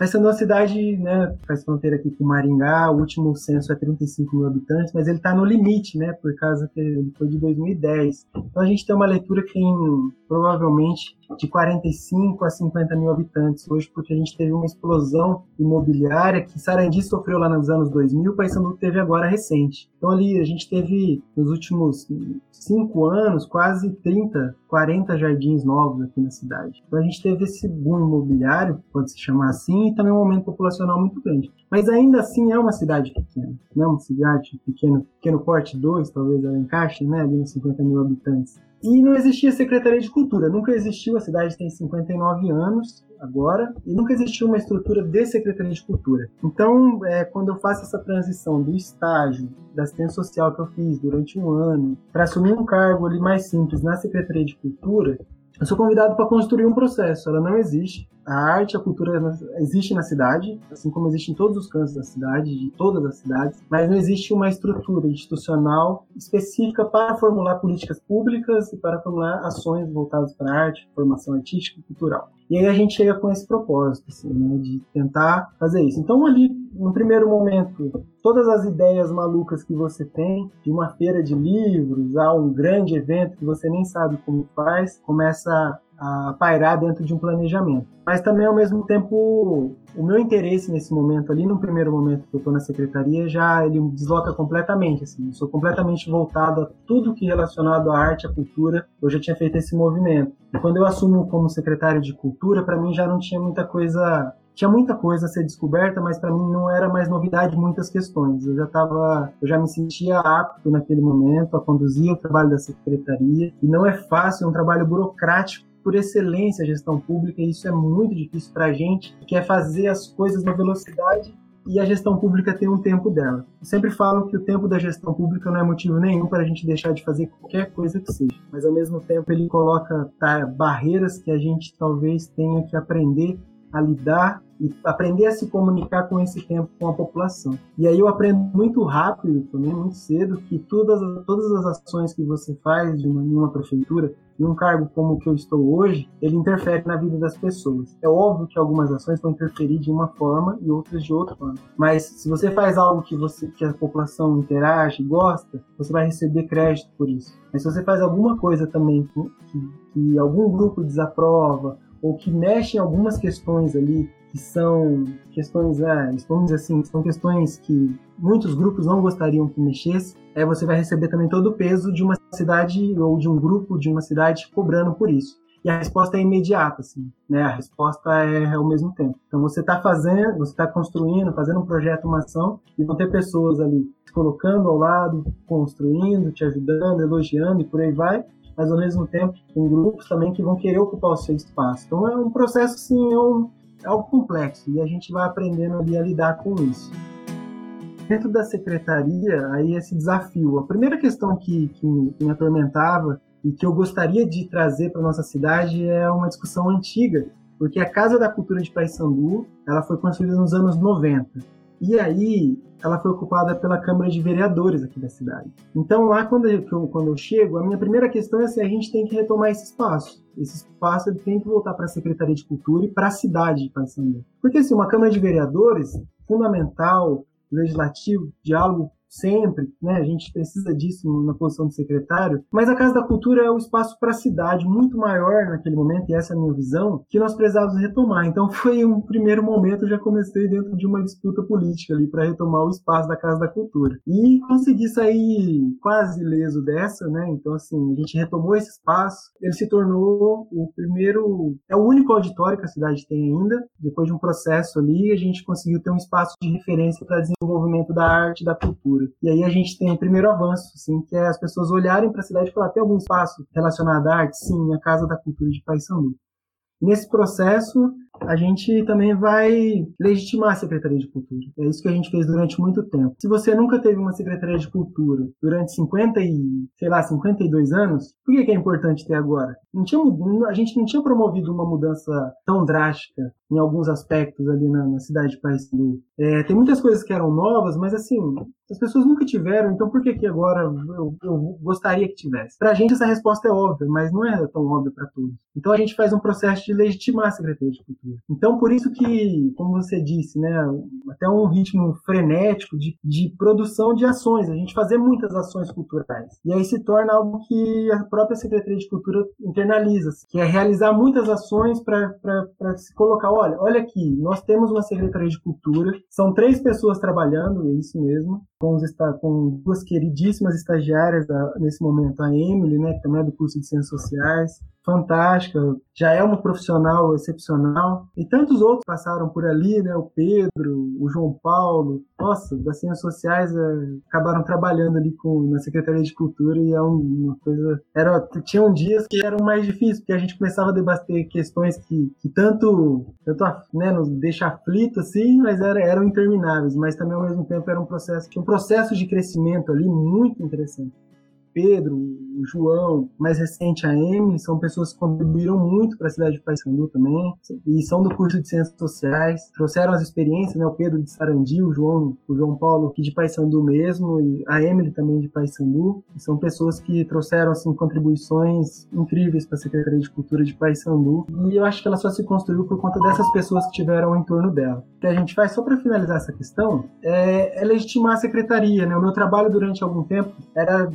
Essa nossa cidade né, faz fronteira aqui com Maringá, o último censo é 35 mil habitantes, mas ele está no limite, né, por causa que ele foi de 2010. Então a gente tem uma leitura que tem provavelmente de 45 a 50 mil habitantes hoje, porque a gente teve uma explosão imobiliária que Sarandi sofreu lá nos anos 2000, o Paysandu teve agora recente. Então ali a gente teve nos últimos cinco anos quase 30, 40 jardins novos aqui na cidade. Então a gente teve esse boom imobiliário, pode se chamar assim, e também um aumento populacional muito grande. Mas ainda assim é uma cidade pequena, né? Uma cidade pequena, pequeno porte 2, talvez ela encaixe, né? Ali nos 50 mil habitantes. E não existia Secretaria de Cultura, nunca existiu, a cidade tem 59 anos agora, e nunca existiu uma estrutura de Secretaria de Cultura. Então, é, quando eu faço essa transição do estágio, da assistência social que eu fiz durante um ano, para assumir um cargo ali mais simples na Secretaria de Cultura, eu sou convidado para construir um processo. Ela não existe. A arte, a cultura existe na cidade, assim como existe em todos os cantos da cidade, de todas as cidades, mas não existe uma estrutura institucional específica para formular políticas públicas e para formular ações voltadas para a arte, formação artística e cultural. E aí a gente chega com esse propósito, assim, né, de tentar fazer isso. Então ali, no primeiro momento, todas as ideias malucas que você tem, de uma feira de livros a um grande evento que você nem sabe como faz, começa a pairar dentro de um planejamento. Mas também, ao mesmo tempo, o meu interesse nesse momento ali, no primeiro momento que eu estou na secretaria, já ele desloca completamente. Assim, eu sou completamente voltado a tudo que é relacionado à arte, à cultura. Eu já tinha feito esse movimento. E quando eu assumo como secretário de cultura, para mim já não tinha muita coisa tinha muita coisa a ser descoberta, mas para mim não era mais novidade muitas questões. Eu já estava, eu já me sentia apto naquele momento a conduzir o trabalho da secretaria e não é fácil, é um trabalho burocrático por excelência a gestão pública e isso é muito difícil para a gente que quer fazer as coisas na velocidade e a gestão pública tem um tempo dela. Eu sempre falo que o tempo da gestão pública não é motivo nenhum para a gente deixar de fazer qualquer coisa que seja, mas ao mesmo tempo ele coloca tá, barreiras que a gente talvez tenha que aprender a lidar e aprender a se comunicar com esse tempo com a população. E aí eu aprendo muito rápido, também muito cedo, que todas, todas as ações que você faz de uma, em uma prefeitura, em um cargo como o que eu estou hoje, ele interfere na vida das pessoas. É óbvio que algumas ações vão interferir de uma forma e outras de outra forma. Mas se você faz algo que você que a população interage, gosta, você vai receber crédito por isso. Mas se você faz alguma coisa também que, que algum grupo desaprova ou que mexe em algumas questões ali que são questões, é, vamos dizer assim, são questões que muitos grupos não gostariam que mexesse, é, você vai receber também todo o peso de uma cidade ou de um grupo de uma cidade cobrando por isso. E a resposta é imediata, assim, né? A resposta é ao mesmo tempo. Então você está fazendo, você está construindo, fazendo um projeto, uma ação, e vão ter pessoas ali se colocando ao lado, construindo, te ajudando, elogiando e por aí vai mas ao mesmo tempo tem grupos também que vão querer ocupar o seu espaço. Então é um processo assim, é, um, é algo complexo e a gente vai aprendendo ali a lidar com isso. Dentro da secretaria, aí esse desafio. A primeira questão que, que, que me atormentava e que eu gostaria de trazer para nossa cidade é uma discussão antiga, porque a Casa da Cultura de Paysandu, ela foi construída nos anos 90. E aí, ela foi ocupada pela Câmara de Vereadores aqui da cidade. Então, lá quando eu, quando eu chego, a minha primeira questão é se a gente tem que retomar esse espaço. Esse espaço tem que voltar para a Secretaria de Cultura e para a cidade de Paysandu. Porque, assim, uma Câmara de Vereadores, fundamental, legislativo, diálogo sempre, né? A gente precisa disso na posição de secretário, mas a Casa da Cultura é o espaço para a cidade muito maior naquele momento, e essa é a minha visão, que nós precisávamos retomar. Então foi um primeiro momento, eu já comecei dentro de uma disputa política ali para retomar o espaço da Casa da Cultura. E consegui sair quase ileso dessa, né? Então assim, a gente retomou esse espaço, ele se tornou o primeiro, é o único auditório que a cidade tem ainda, depois de um processo ali, a gente conseguiu ter um espaço de referência para desenvolvimento da arte e da cultura cultura. E aí a gente tem o primeiro avanço, assim, que é as pessoas olharem para a cidade e falar, tem algum espaço relacionado à arte? Sim, a Casa da Cultura de Paysandu. Nesse processo, a gente também vai legitimar a Secretaria de Cultura. É isso que a gente fez durante muito tempo. Se você nunca teve uma Secretaria de Cultura durante 50 e, sei lá, 52 anos, por que, é importante ter agora? Não tinha, a gente não tinha promovido uma mudança tão drástica em alguns aspectos ali na, na cidade de Paysandu. É, tem muitas coisas que eram novas, mas assim, as pessoas nunca tiveram, então por que que agora eu, eu gostaria que tivesse? Pra gente essa resposta é óbvia, mas não é tão óbvia para todos. Então a gente faz um processo de legitimar a Secretaria de Cultura. Então por isso que, como você disse, né, até um ritmo frenético de, de produção de ações, a gente fazer muitas ações culturais. E aí se torna algo que a própria Secretaria de Cultura internaliza, que é realizar muitas ações para se colocar, olha, olha aqui, nós temos uma Secretaria de Cultura, são três pessoas trabalhando, é isso mesmo, com, os, com duas queridíssimas estagiárias da, nesse momento, a Emily, né, que também é do curso de Ciências Sociais, fantástica, já é uma profissional excepcional, e tantos outros passaram por ali, né, o Pedro, o João Paulo, nossa, das Ciências Sociais é, acabaram trabalhando ali com, na Secretaria de Cultura e é uma coisa, era, tinham dias que eram mais difíceis, porque a gente começava a debater questões que, que tanto, tanto né, nos deixa aflito assim, mas era, eram intermináveis, mas também ao mesmo tempo era um processo, um processo de crescimento ali muito interessante. Pedro, o João, mais recente a Emily, são pessoas que contribuíram muito para a cidade de Paysandu também, e são do curso de Ciências Sociais, trouxeram as experiências, né, o Pedro de Sarandi, o João, o João Paulo aqui de Paysandu mesmo, e a Emily também de Paysandu, são pessoas que trouxeram assim contribuições incríveis para a Secretaria de Cultura de Paysandu, e eu acho que ela só se construiu por conta dessas pessoas que tiveram em torno dela. O que a gente faz, só para finalizar essa questão, é, é legitimar a secretaria, né? O meu trabalho durante algum tempo era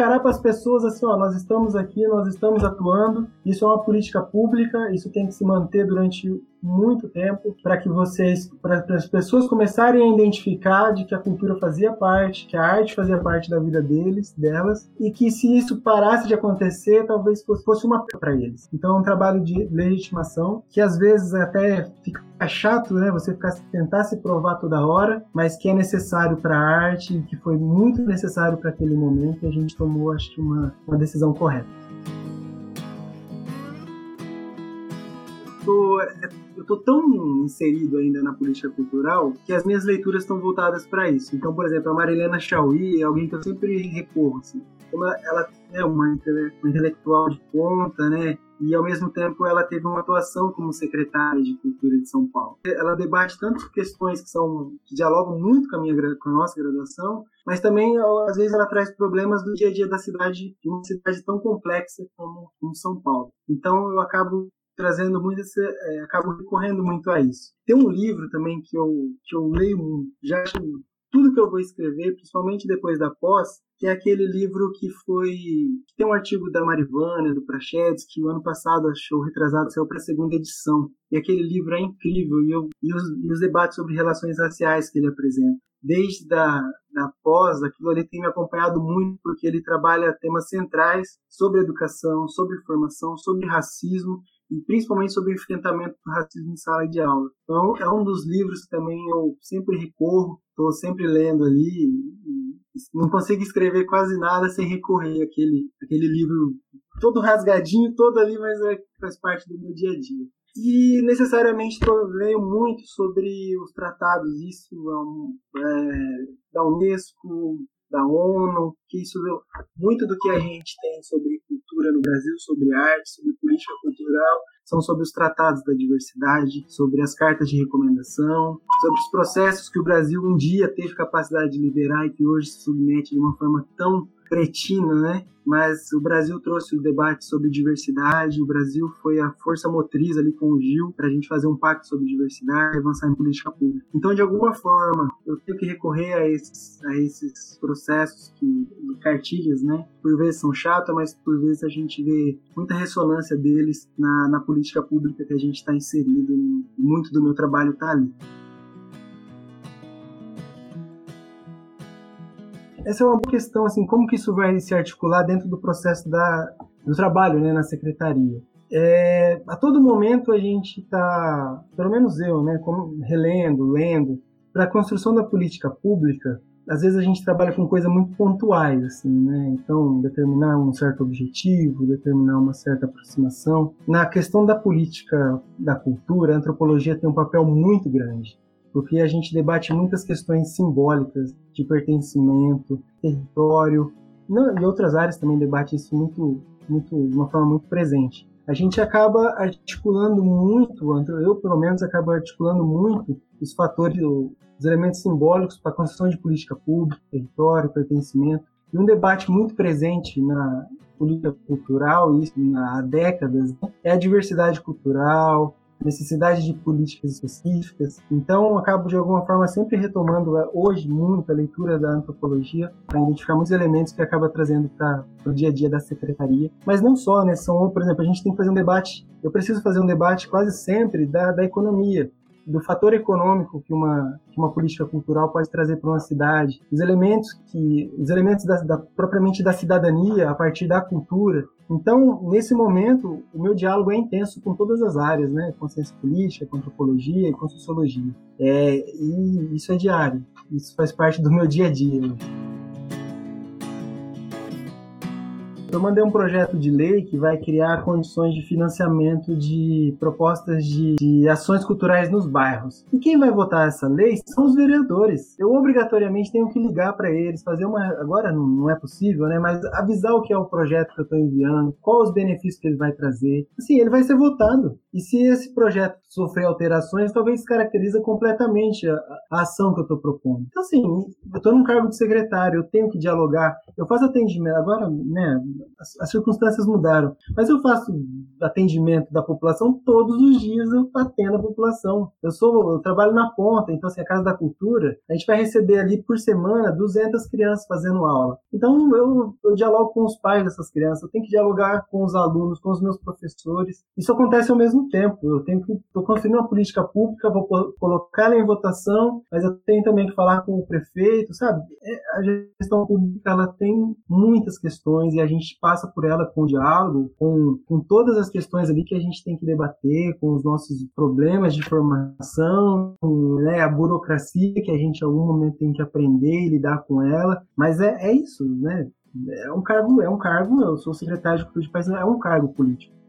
escancarar para as pessoas assim, ó, nós estamos aqui, nós estamos atuando, isso é uma política pública, isso tem que se manter durante muito tempo para que vocês, para as pessoas começarem a identificar de que a cultura fazia parte, que a arte fazia parte da vida deles, delas, e que se isso parasse de acontecer, talvez fosse uma para eles. Então é um trabalho de legitimação que às vezes até fica chato, né? Você ficar, tentar se provar toda hora, mas que é necessário para a arte, que foi muito necessário para aquele momento, e a gente tomou, acho que, uma, uma decisão correta. Eu tô tão inserido ainda na política cultural que as minhas leituras estão voltadas para isso. Então, por exemplo, a Marilena Chauí é alguém que eu sempre recorro, assim. Ela, ela é uma, uma intelectual de ponta, né? e ao mesmo tempo ela teve uma atuação como secretária de cultura de São Paulo. Ela debate tanto questões que são que dialogam muito com a minha com a nossa graduação, mas também às vezes ela traz problemas do dia a dia da cidade, de uma cidade tão complexa como, como São Paulo. Então eu acabo trazendo muito é, acabo recorrendo muito a isso. Tem um livro também que eu que eu leio já tudo que eu vou escrever, principalmente depois da pós, que é aquele livro que foi. Que tem um artigo da Marivânia, do Prachedes, que o ano passado, achou retrasado, saiu para a segunda edição. E aquele livro é incrível, e, eu, e, os, e os debates sobre relações raciais que ele apresenta. Desde da, da pós, aquilo ali tem me acompanhado muito, porque ele trabalha temas centrais sobre educação, sobre formação, sobre racismo, e principalmente sobre o enfrentamento do racismo em sala de aula. Então, é um dos livros que também eu sempre recorro, estou sempre lendo ali, não consigo escrever quase nada sem recorrer àquele, àquele livro todo rasgadinho, todo ali, mas é, faz parte do meu dia a dia. E necessariamente eu leio muito sobre os tratados, isso é, da Unesco, da ONU, que isso muito do que a gente tem sobre cultura no Brasil, sobre arte, sobre política cultural, são sobre os tratados da diversidade, sobre as cartas de recomendação, sobre os processos que o Brasil um dia teve capacidade de liberar e que hoje se submete de uma forma tão pretina, né? Mas o Brasil trouxe o debate sobre diversidade, o Brasil foi a força motriz ali com o Gil para a gente fazer um pacto sobre diversidade e avançar em política pública. Então, de alguma forma, eu tenho que recorrer a esses, a esses processos que cartilhas, né? Por vezes são chatas, mas por vezes a gente vê muita ressonância deles na, na política pública que a gente está inserido. Muito do meu trabalho está ali. Essa é uma questão, assim, como que isso vai se articular dentro do processo da, do trabalho, né, na secretaria. É, a todo momento a gente está, pelo menos eu, né, relendo, lendo, para a construção da política pública, às vezes a gente trabalha com coisas muito pontuais, assim, né? Então, determinar um certo objetivo, determinar uma certa aproximação. Na questão da política da cultura, a antropologia tem um papel muito grande porque a gente debate muitas questões simbólicas de pertencimento, território, não, e outras áreas também debate isso muito, muito, de uma forma muito presente. A gente acaba articulando muito, eu pelo menos acabo articulando muito os fatores, os elementos simbólicos para a construção de política pública, território, pertencimento, e um debate muito presente na política cultural, isso há décadas, né, é a diversidade cultural, necessidade de políticas específicas. Então, acabo de alguma forma sempre retomando é, hoje muito a leitura da antropologia para identificar muitos elementos que acaba trazendo para o dia a dia da secretaria. Mas não só, né? São, por exemplo, a gente tem que fazer um debate. Eu preciso fazer um debate quase sempre da, da economia do fator econômico que uma, que uma política cultural pode trazer para uma cidade, os elementos que os elementos da, da, propriamente da cidadania a partir da cultura. Então, nesse momento, o meu diálogo é intenso com todas as áreas, né? Com ciência política, com antropologia e com sociologia. É, e isso é diário. Isso faz parte do meu dia a dia. Eu mandei um projeto de lei que vai criar condições de financiamento de propostas de, de ações culturais nos bairros. E quem vai votar essa lei são os vereadores. Eu obrigatoriamente tenho que ligar para eles, fazer uma. Agora não, não, é possível, né? Mas avisar o que é o projeto que eu estou enviando, quais os benefícios que ele vai trazer. Assim, ele vai ser votado. E se esse projeto sofrer alterações, talvez caracteriza completamente a, a ação que eu estou propondo. Então, assim, eu estou num cargo de secretário, eu tenho que dialogar, eu faço atendimento. Agora, né, as, as, circunstâncias mudaram, mas eu faço atendimento da população todos os dias, eu atendo a população. Eu sou, eu trabalho na ponta, então, assim, a Casa da Cultura, a gente vai receber ali por semana 200 crianças fazendo aula. Então, eu, eu dialogo com os pais dessas crianças, eu tenho que dialogar com os alunos, com os meus professores. Isso acontece ao mesmo tempo. Eu tenho que estou construindo uma política pública, vou colocar ela em votação, mas eu tenho também que falar com o prefeito, sabe? É, a gestão pública ela tem muitas questões e a gente passa por ela com diálogo, com, com todas as questões ali que a gente tem que debater, com os nossos problemas de formação, né, a burocracia que a gente em algum momento tem que aprender e lidar com ela, mas é, é isso, né? É um cargo, é um cargo, eu sou secretário de cultura de país, é um cargo político.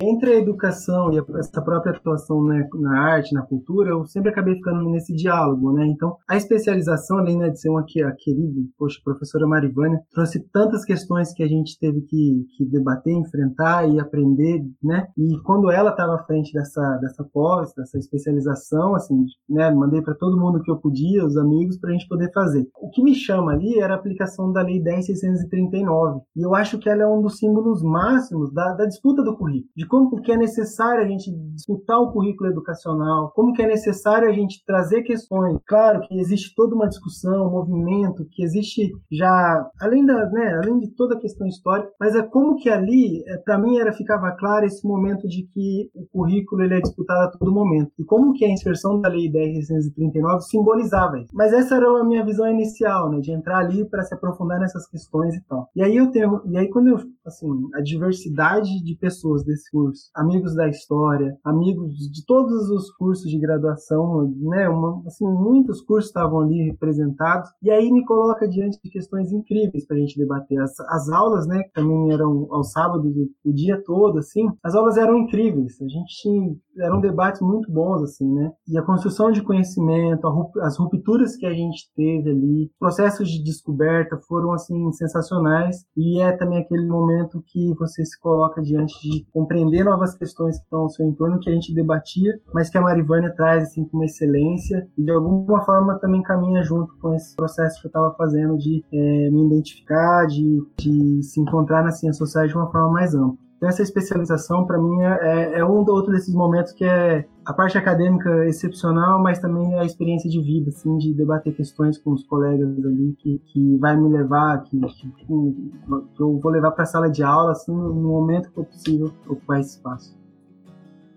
Entre a educação e essa própria atuação né, na arte, na cultura, eu sempre acabei ficando nesse diálogo, né? Então, a especialização, além né, de ser uma querida, poxa, professora Marivânia, trouxe tantas questões que a gente teve que, que debater, enfrentar e aprender, né? E quando ela estava à frente dessa, dessa pós, dessa especialização, assim, né, mandei para todo mundo que eu podia, os amigos, para a gente poder fazer. O que me chama ali era a aplicação da Lei 10.639, e eu acho que ela é um dos símbolos máximos da, da disputa do currículo, de como que é necessário a gente disputar o currículo educacional, como que é necessário a gente trazer questões. Claro que existe toda uma discussão, um movimento, que existe já, além da, né, além de toda a questão histórica, mas é como que ali, é, para mim era ficava claro esse momento de que o currículo ele é disputado a todo momento. E como que a inserção da Lei 10.639 simbolizava isso. Mas essa era a minha visão inicial, né, de entrar ali para se aprofundar nessas questões e tal. E aí eu tenho, e aí quando eu, assim, a diversidade de pessoas desse curso, amigos da história, amigos de todos os cursos de graduação, né? Uma, assim, muitos cursos estavam ali representados, e aí me coloca diante de questões incríveis para a gente debater. As, as aulas, né, que também eram aos sábados, o, dia todo, assim, as aulas eram incríveis. A gente tinha eram debates muito bons, assim, né? E a construção de conhecimento, as rupturas que a gente teve ali, processos de descoberta foram, assim, sensacionais. E é também aquele momento que você se coloca diante de compreender novas questões que estão ao seu entorno, que a gente debatia, mas que a Marivânia traz, assim, com excelência e de alguma forma também caminha junto com esse processo que eu estava fazendo de é, me identificar, de, de se encontrar nas ciências sociais de uma forma mais ampla. Então, essa especialização, para mim, é, é um ou outro desses momentos que é a parte acadêmica excepcional, mas também a experiência de vida, assim, de debater questões com os colegas ali, que, que vai me levar, que, que, que eu vou levar para a sala de aula, assim, no momento que for possível ocupar esse espaço.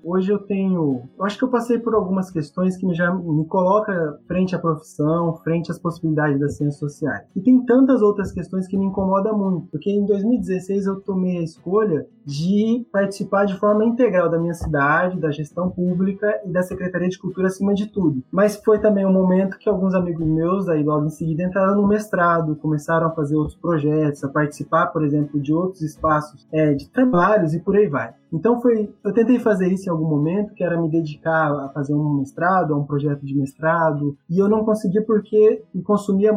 Hoje eu tenho. Eu acho que eu passei por algumas questões que já me coloca frente à profissão, frente às possibilidades das ciências sociais. E tem tantas outras questões que me incomodam muito. Porque em 2016 eu tomei a escolha de participar de forma integral da minha cidade, da gestão pública e da Secretaria de Cultura acima de tudo. Mas foi também um momento que alguns amigos meus, aí logo em seguida, entraram no mestrado, começaram a fazer outros projetos, a participar, por exemplo, de outros espaços é, de trabalhos e por aí vai. Então foi, eu tentei fazer isso em algum momento, que era me dedicar a fazer um mestrado, a um projeto de mestrado, e eu não conseguia porque me consumia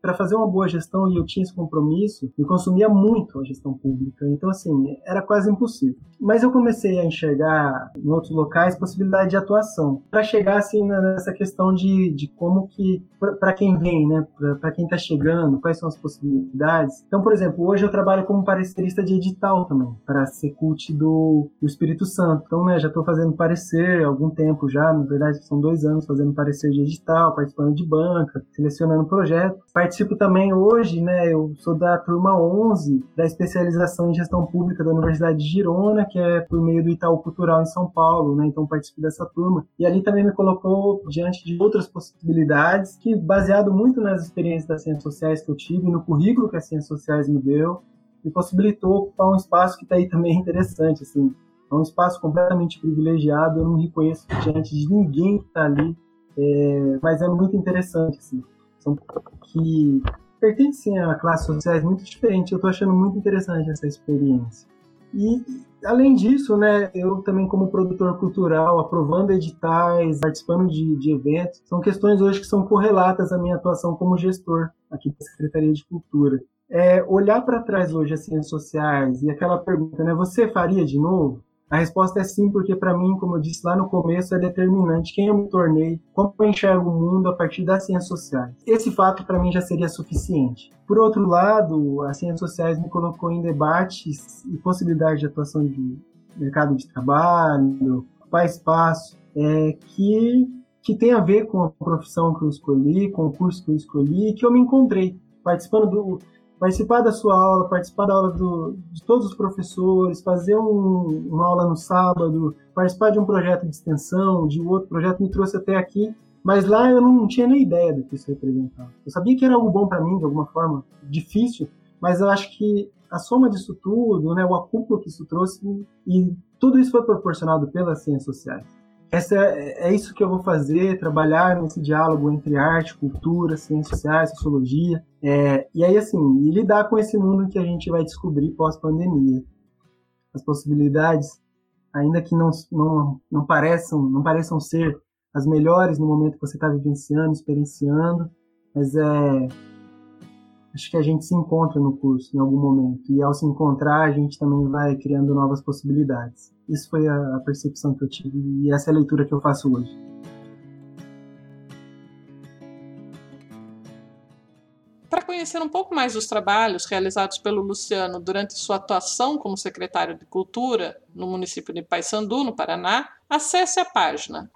para fazer uma boa gestão e eu tinha esse compromisso, me consumia muito a gestão pública. Então assim, era quase impossível. Mas eu comecei a enxergar em outros locais possibilidade de atuação, para chegar assim nessa questão de, de como que para quem vem, né, para quem está chegando, quais são as possibilidades. Então, por exemplo, hoje eu trabalho como parecerista de edital também, para a Secult do do, Espírito Santo. Então, né, já estou fazendo parecer há algum tempo já, na verdade são dois anos fazendo parecer digital, participando de banca, selecionando projetos. Participo também hoje, né, eu sou da turma 11 da especialização em gestão pública da Universidade de Girona, que é por meio do Itaú Cultural em São Paulo, né, então participo dessa turma. E ali também me colocou diante de outras possibilidades que, baseado muito nas experiências das ciências sociais que eu tive, no currículo que as ciências sociais me deu, me possibilitou ocupar um espaço que está aí também interessante, assim, é um espaço completamente privilegiado, eu não me reconheço diante de ninguém que está ali, é, mas é muito interessante, assim, são, que pertencem a classes sociais muito diferentes. Eu estou achando muito interessante essa experiência. E, além disso, né, eu também como produtor cultural, aprovando editais, participando de, de eventos, são questões hoje que são correlatas à minha atuação como gestor aqui da Secretaria de Cultura. É, olhar para trás hoje as ciências sociais e aquela pergunta, né, você faria de novo? A resposta é sim, porque para mim, como eu disse lá no começo, é determinante quem eu me tornei, como eu enxergo o mundo a partir das ciências sociais. Esse fato para mim já seria suficiente. Por outro lado, as ciências sociais me colocou em debates e possibilidades de atuação de mercado de trabalho, para espaço, é, que, que tem a ver com a profissão que eu escolhi, com o curso que eu escolhi, e que eu me encontrei participando do participar da sua aula, participar da aula do, de todos os professores, fazer um, uma aula no sábado, participar de um projeto de extensão, de outro projeto, me trouxe até aqui. Mas lá eu não tinha nem ideia do que isso representava. Eu sabia que era algo bom para mim, de alguma forma, difícil, mas eu acho que a soma disso tudo, né, o acúmulo que isso trouxe, e tudo isso foi proporcionado pelas ciências sociais. Essa é, é isso que eu vou fazer, trabalhar nesse diálogo entre arte, cultura, ciências sociais, sociologia, é, e aí assim, e lidar com esse mundo que a gente vai descobrir pós-pandemia. As possibilidades, ainda que não, não, não, pareçam, não pareçam ser as melhores no momento que você está vivenciando, experienciando, mas é, acho que a gente se encontra no curso em algum momento. E ao se encontrar, a gente também vai criando novas possibilidades. Isso foi a, percepção que eu tive e essa é a leitura que eu faço hoje. Para conhecer um pouco mais dos trabalhos realizados pelo Luciano durante sua atuação como secretário de Cultura no município de Paysandu, no Paraná, acesse a página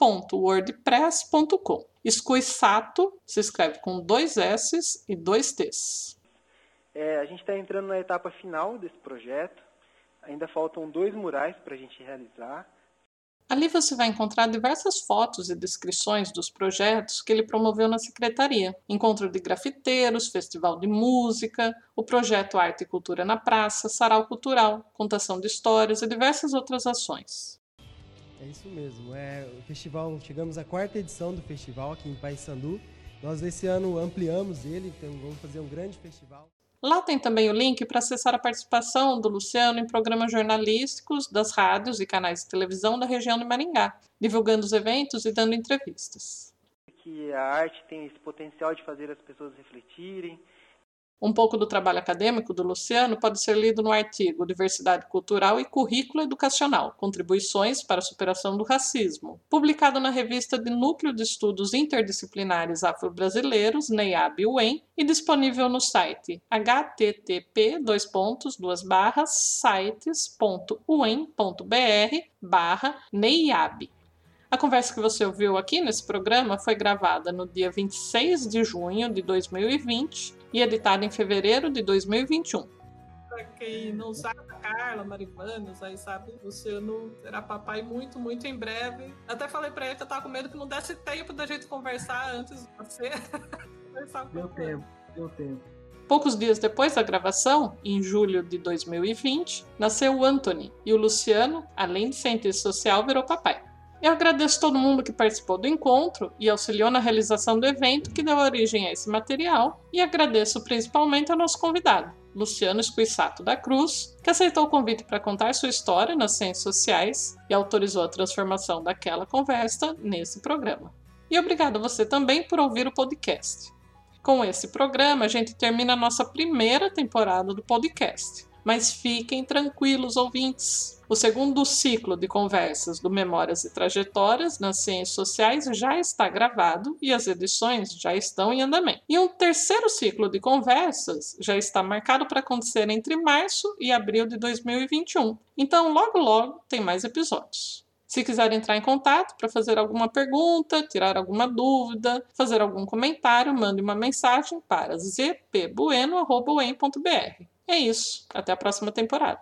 lucianoescoissato.wordpress.com. Escoissato se escreve com dois S e dois T's. É, a gente está entrando na etapa final desse projeto. Ainda faltam dois murais para a gente realizar. Ali você vai encontrar diversas fotos e descrições dos projetos que ele promoveu na secretaria: encontro de grafiteiros, festival de música, o projeto Arte e Cultura na Praça, sarau cultural, contação de histórias e diversas outras ações. É isso mesmo. É, o festival, chegamos à quarta edição do festival aqui em Paysandu. Nós esse ano ampliamos ele, então vamos fazer um grande festival. Lá tem também o link para acessar a participação do Luciano em programas jornalísticos das rádios e canais de televisão da região de Maringá, divulgando os eventos e dando entrevistas. Que a arte tem esse potencial de fazer as pessoas refletirem, um pouco do trabalho acadêmico do Luciano pode ser lido no artigo Diversidade Cultural e Currículo Educacional: Contribuições para a Superação do Racismo, publicado na revista de Núcleo de Estudos Interdisciplinares Afro-Brasileiros, NEAB-UEM, e disponível no site http sites.uem.br NEIAB. A conversa que você ouviu aqui nesse programa foi gravada no dia 26 de junho de 2020 e editada em fevereiro de 2021. Pra quem não sabe, a Carla, Marivanos, aí sabe, o Luciano será papai muito, muito em breve. Até falei pra ele que eu tava com medo que não desse tempo da gente conversar antes de você. deu tempo, deu tempo. Poucos dias depois da gravação, em julho de 2020, nasceu o Anthony e o Luciano, além de cientista social, virou papai. Eu agradeço todo mundo que participou do encontro e auxiliou na realização do evento que deu origem a esse material, e agradeço principalmente ao nosso convidado, Luciano Esquissato da Cruz, que aceitou o convite para contar sua história nas ciências sociais e autorizou a transformação daquela conversa nesse programa. E obrigado a você também por ouvir o podcast. Com esse programa, a gente termina a nossa primeira temporada do podcast. Mas fiquem tranquilos, ouvintes. O segundo ciclo de conversas do Memórias e Trajetórias nas Ciências Sociais já está gravado e as edições já estão em andamento. E um terceiro ciclo de conversas já está marcado para acontecer entre março e abril de 2021. Então, logo logo tem mais episódios. Se quiser entrar em contato para fazer alguma pergunta, tirar alguma dúvida, fazer algum comentário, mande uma mensagem para zpbueno.br. É isso. Até a próxima temporada.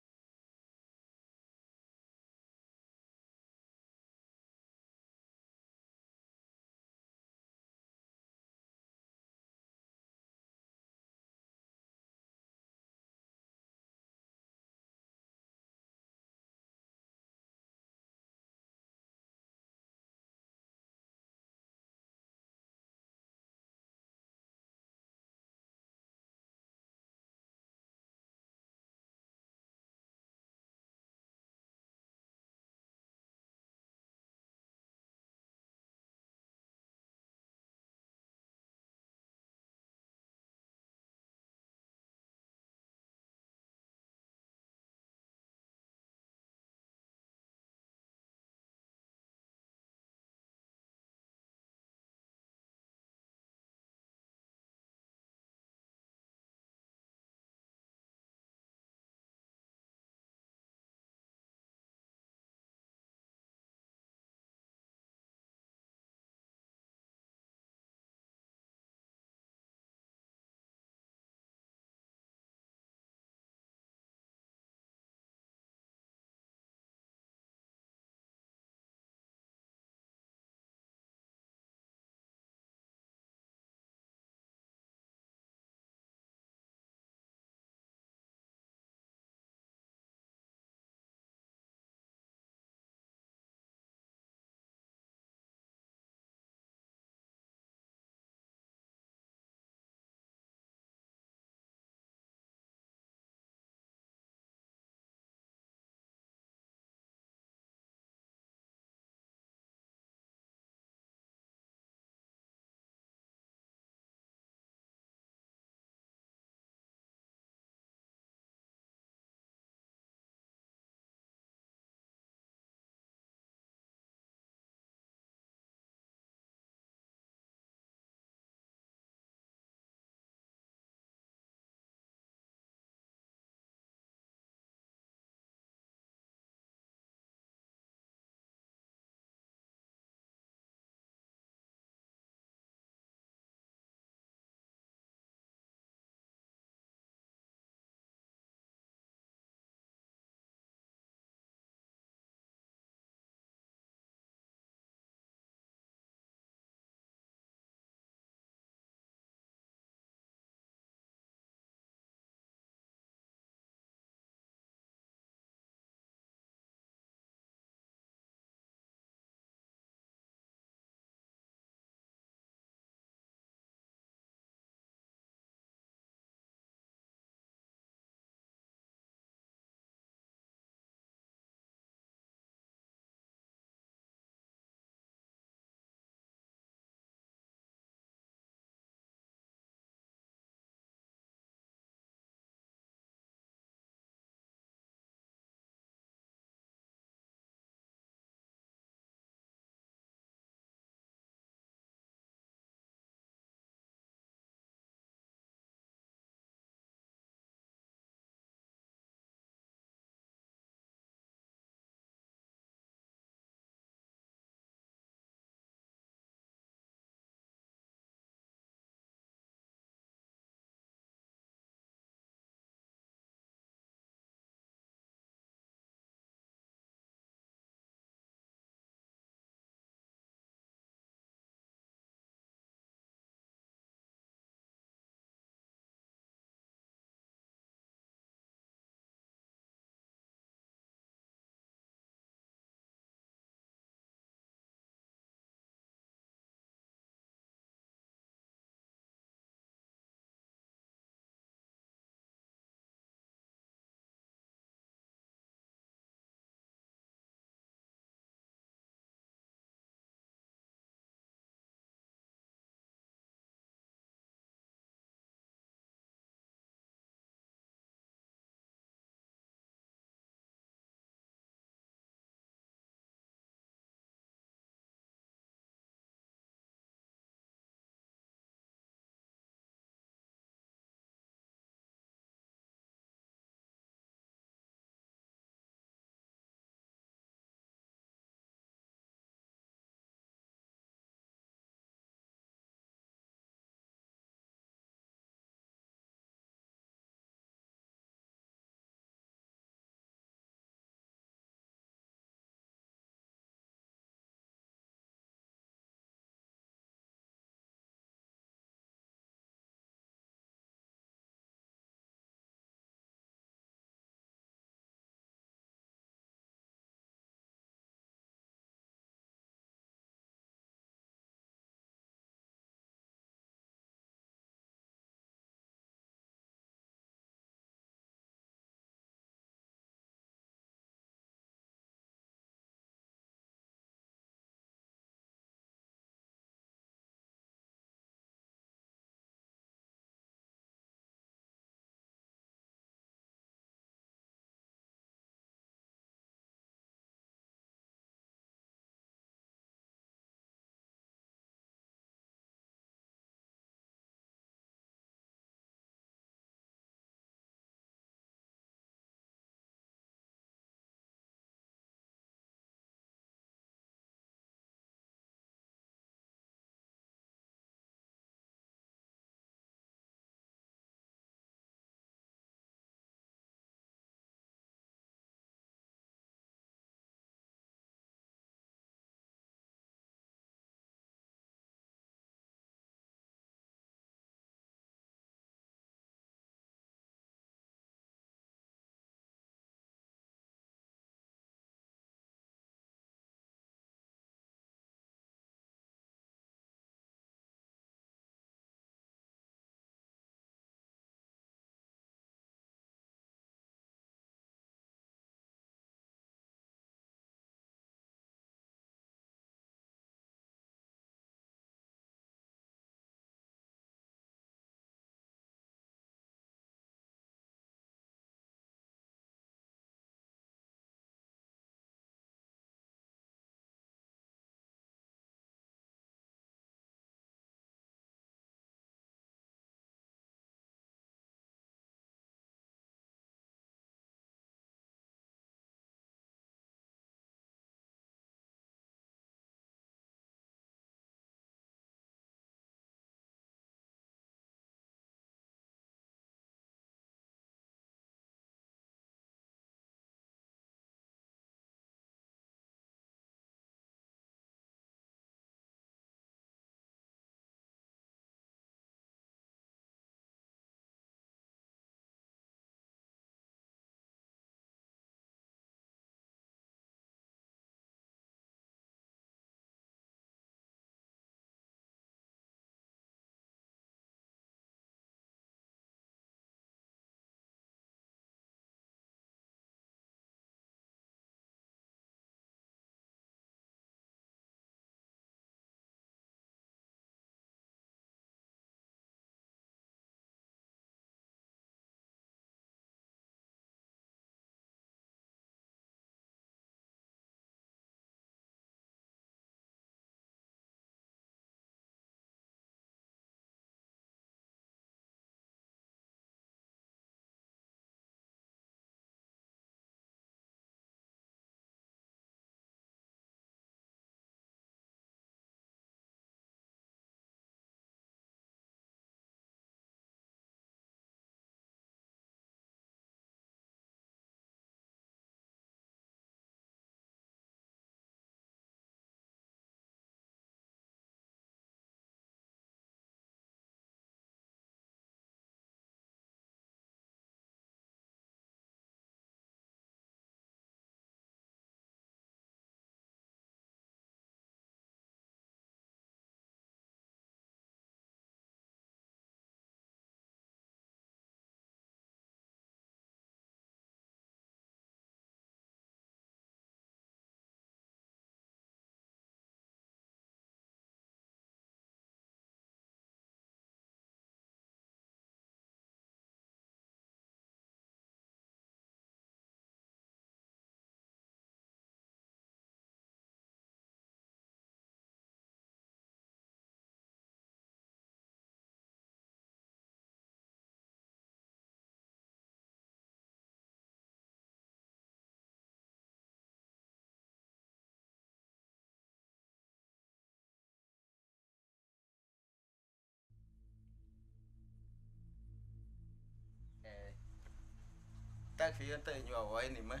các phía tới nhuà vậy mah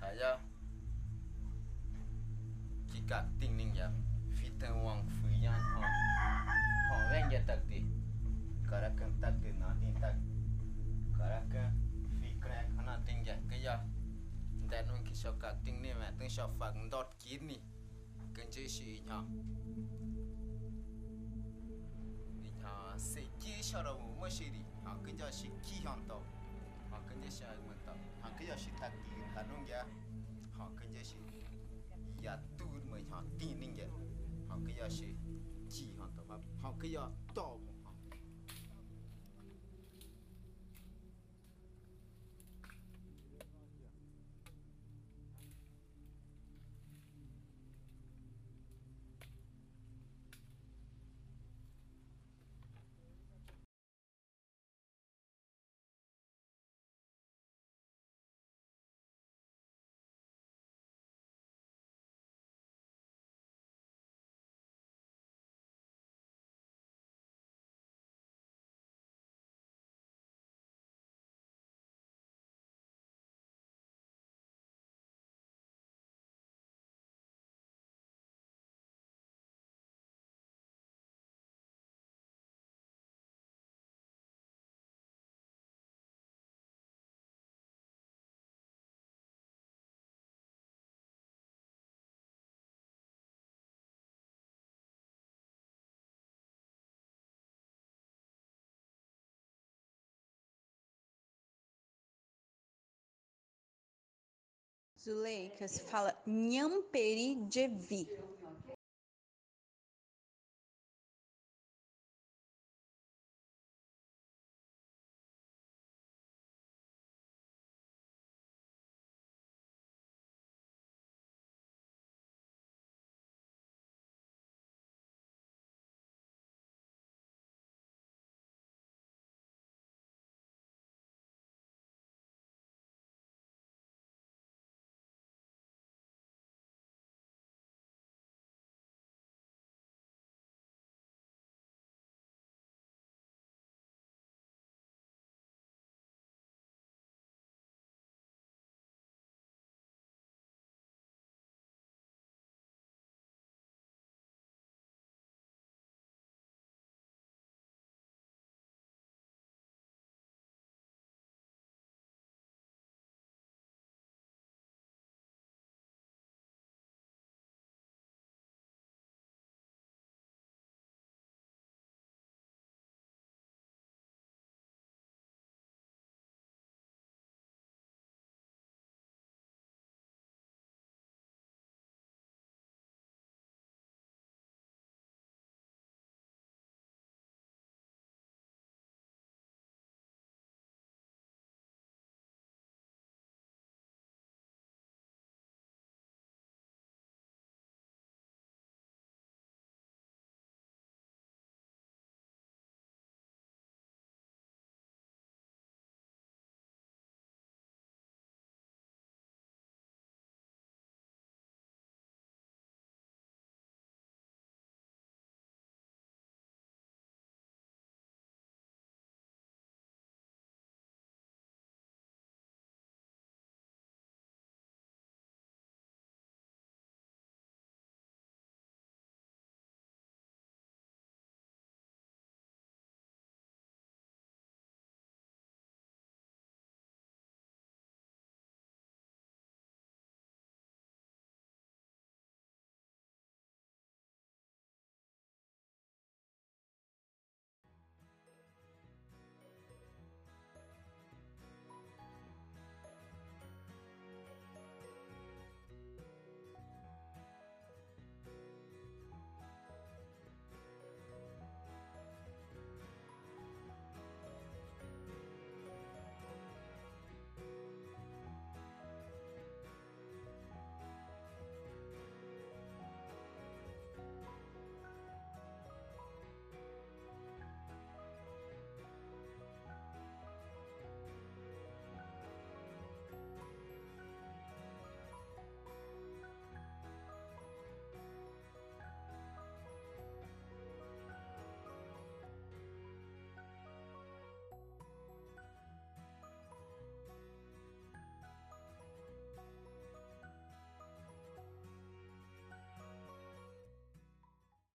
haya jika ting ya fiten wang fuyan ha, ha, wen ya tak di karakan tak di nanti tak karakan fikra kana ting ya kaya dan nung kisah kating nih mah ting shafak dot kini kenci si nya nya se ki shara mu mashiri ha kenja shi ki hanto 跟这些么到，他可要是他地跟他弄家，他跟这些也都么像地弄家，他可要是鸡，他他他可要。Zuleika se fala Nhamperi de Vi.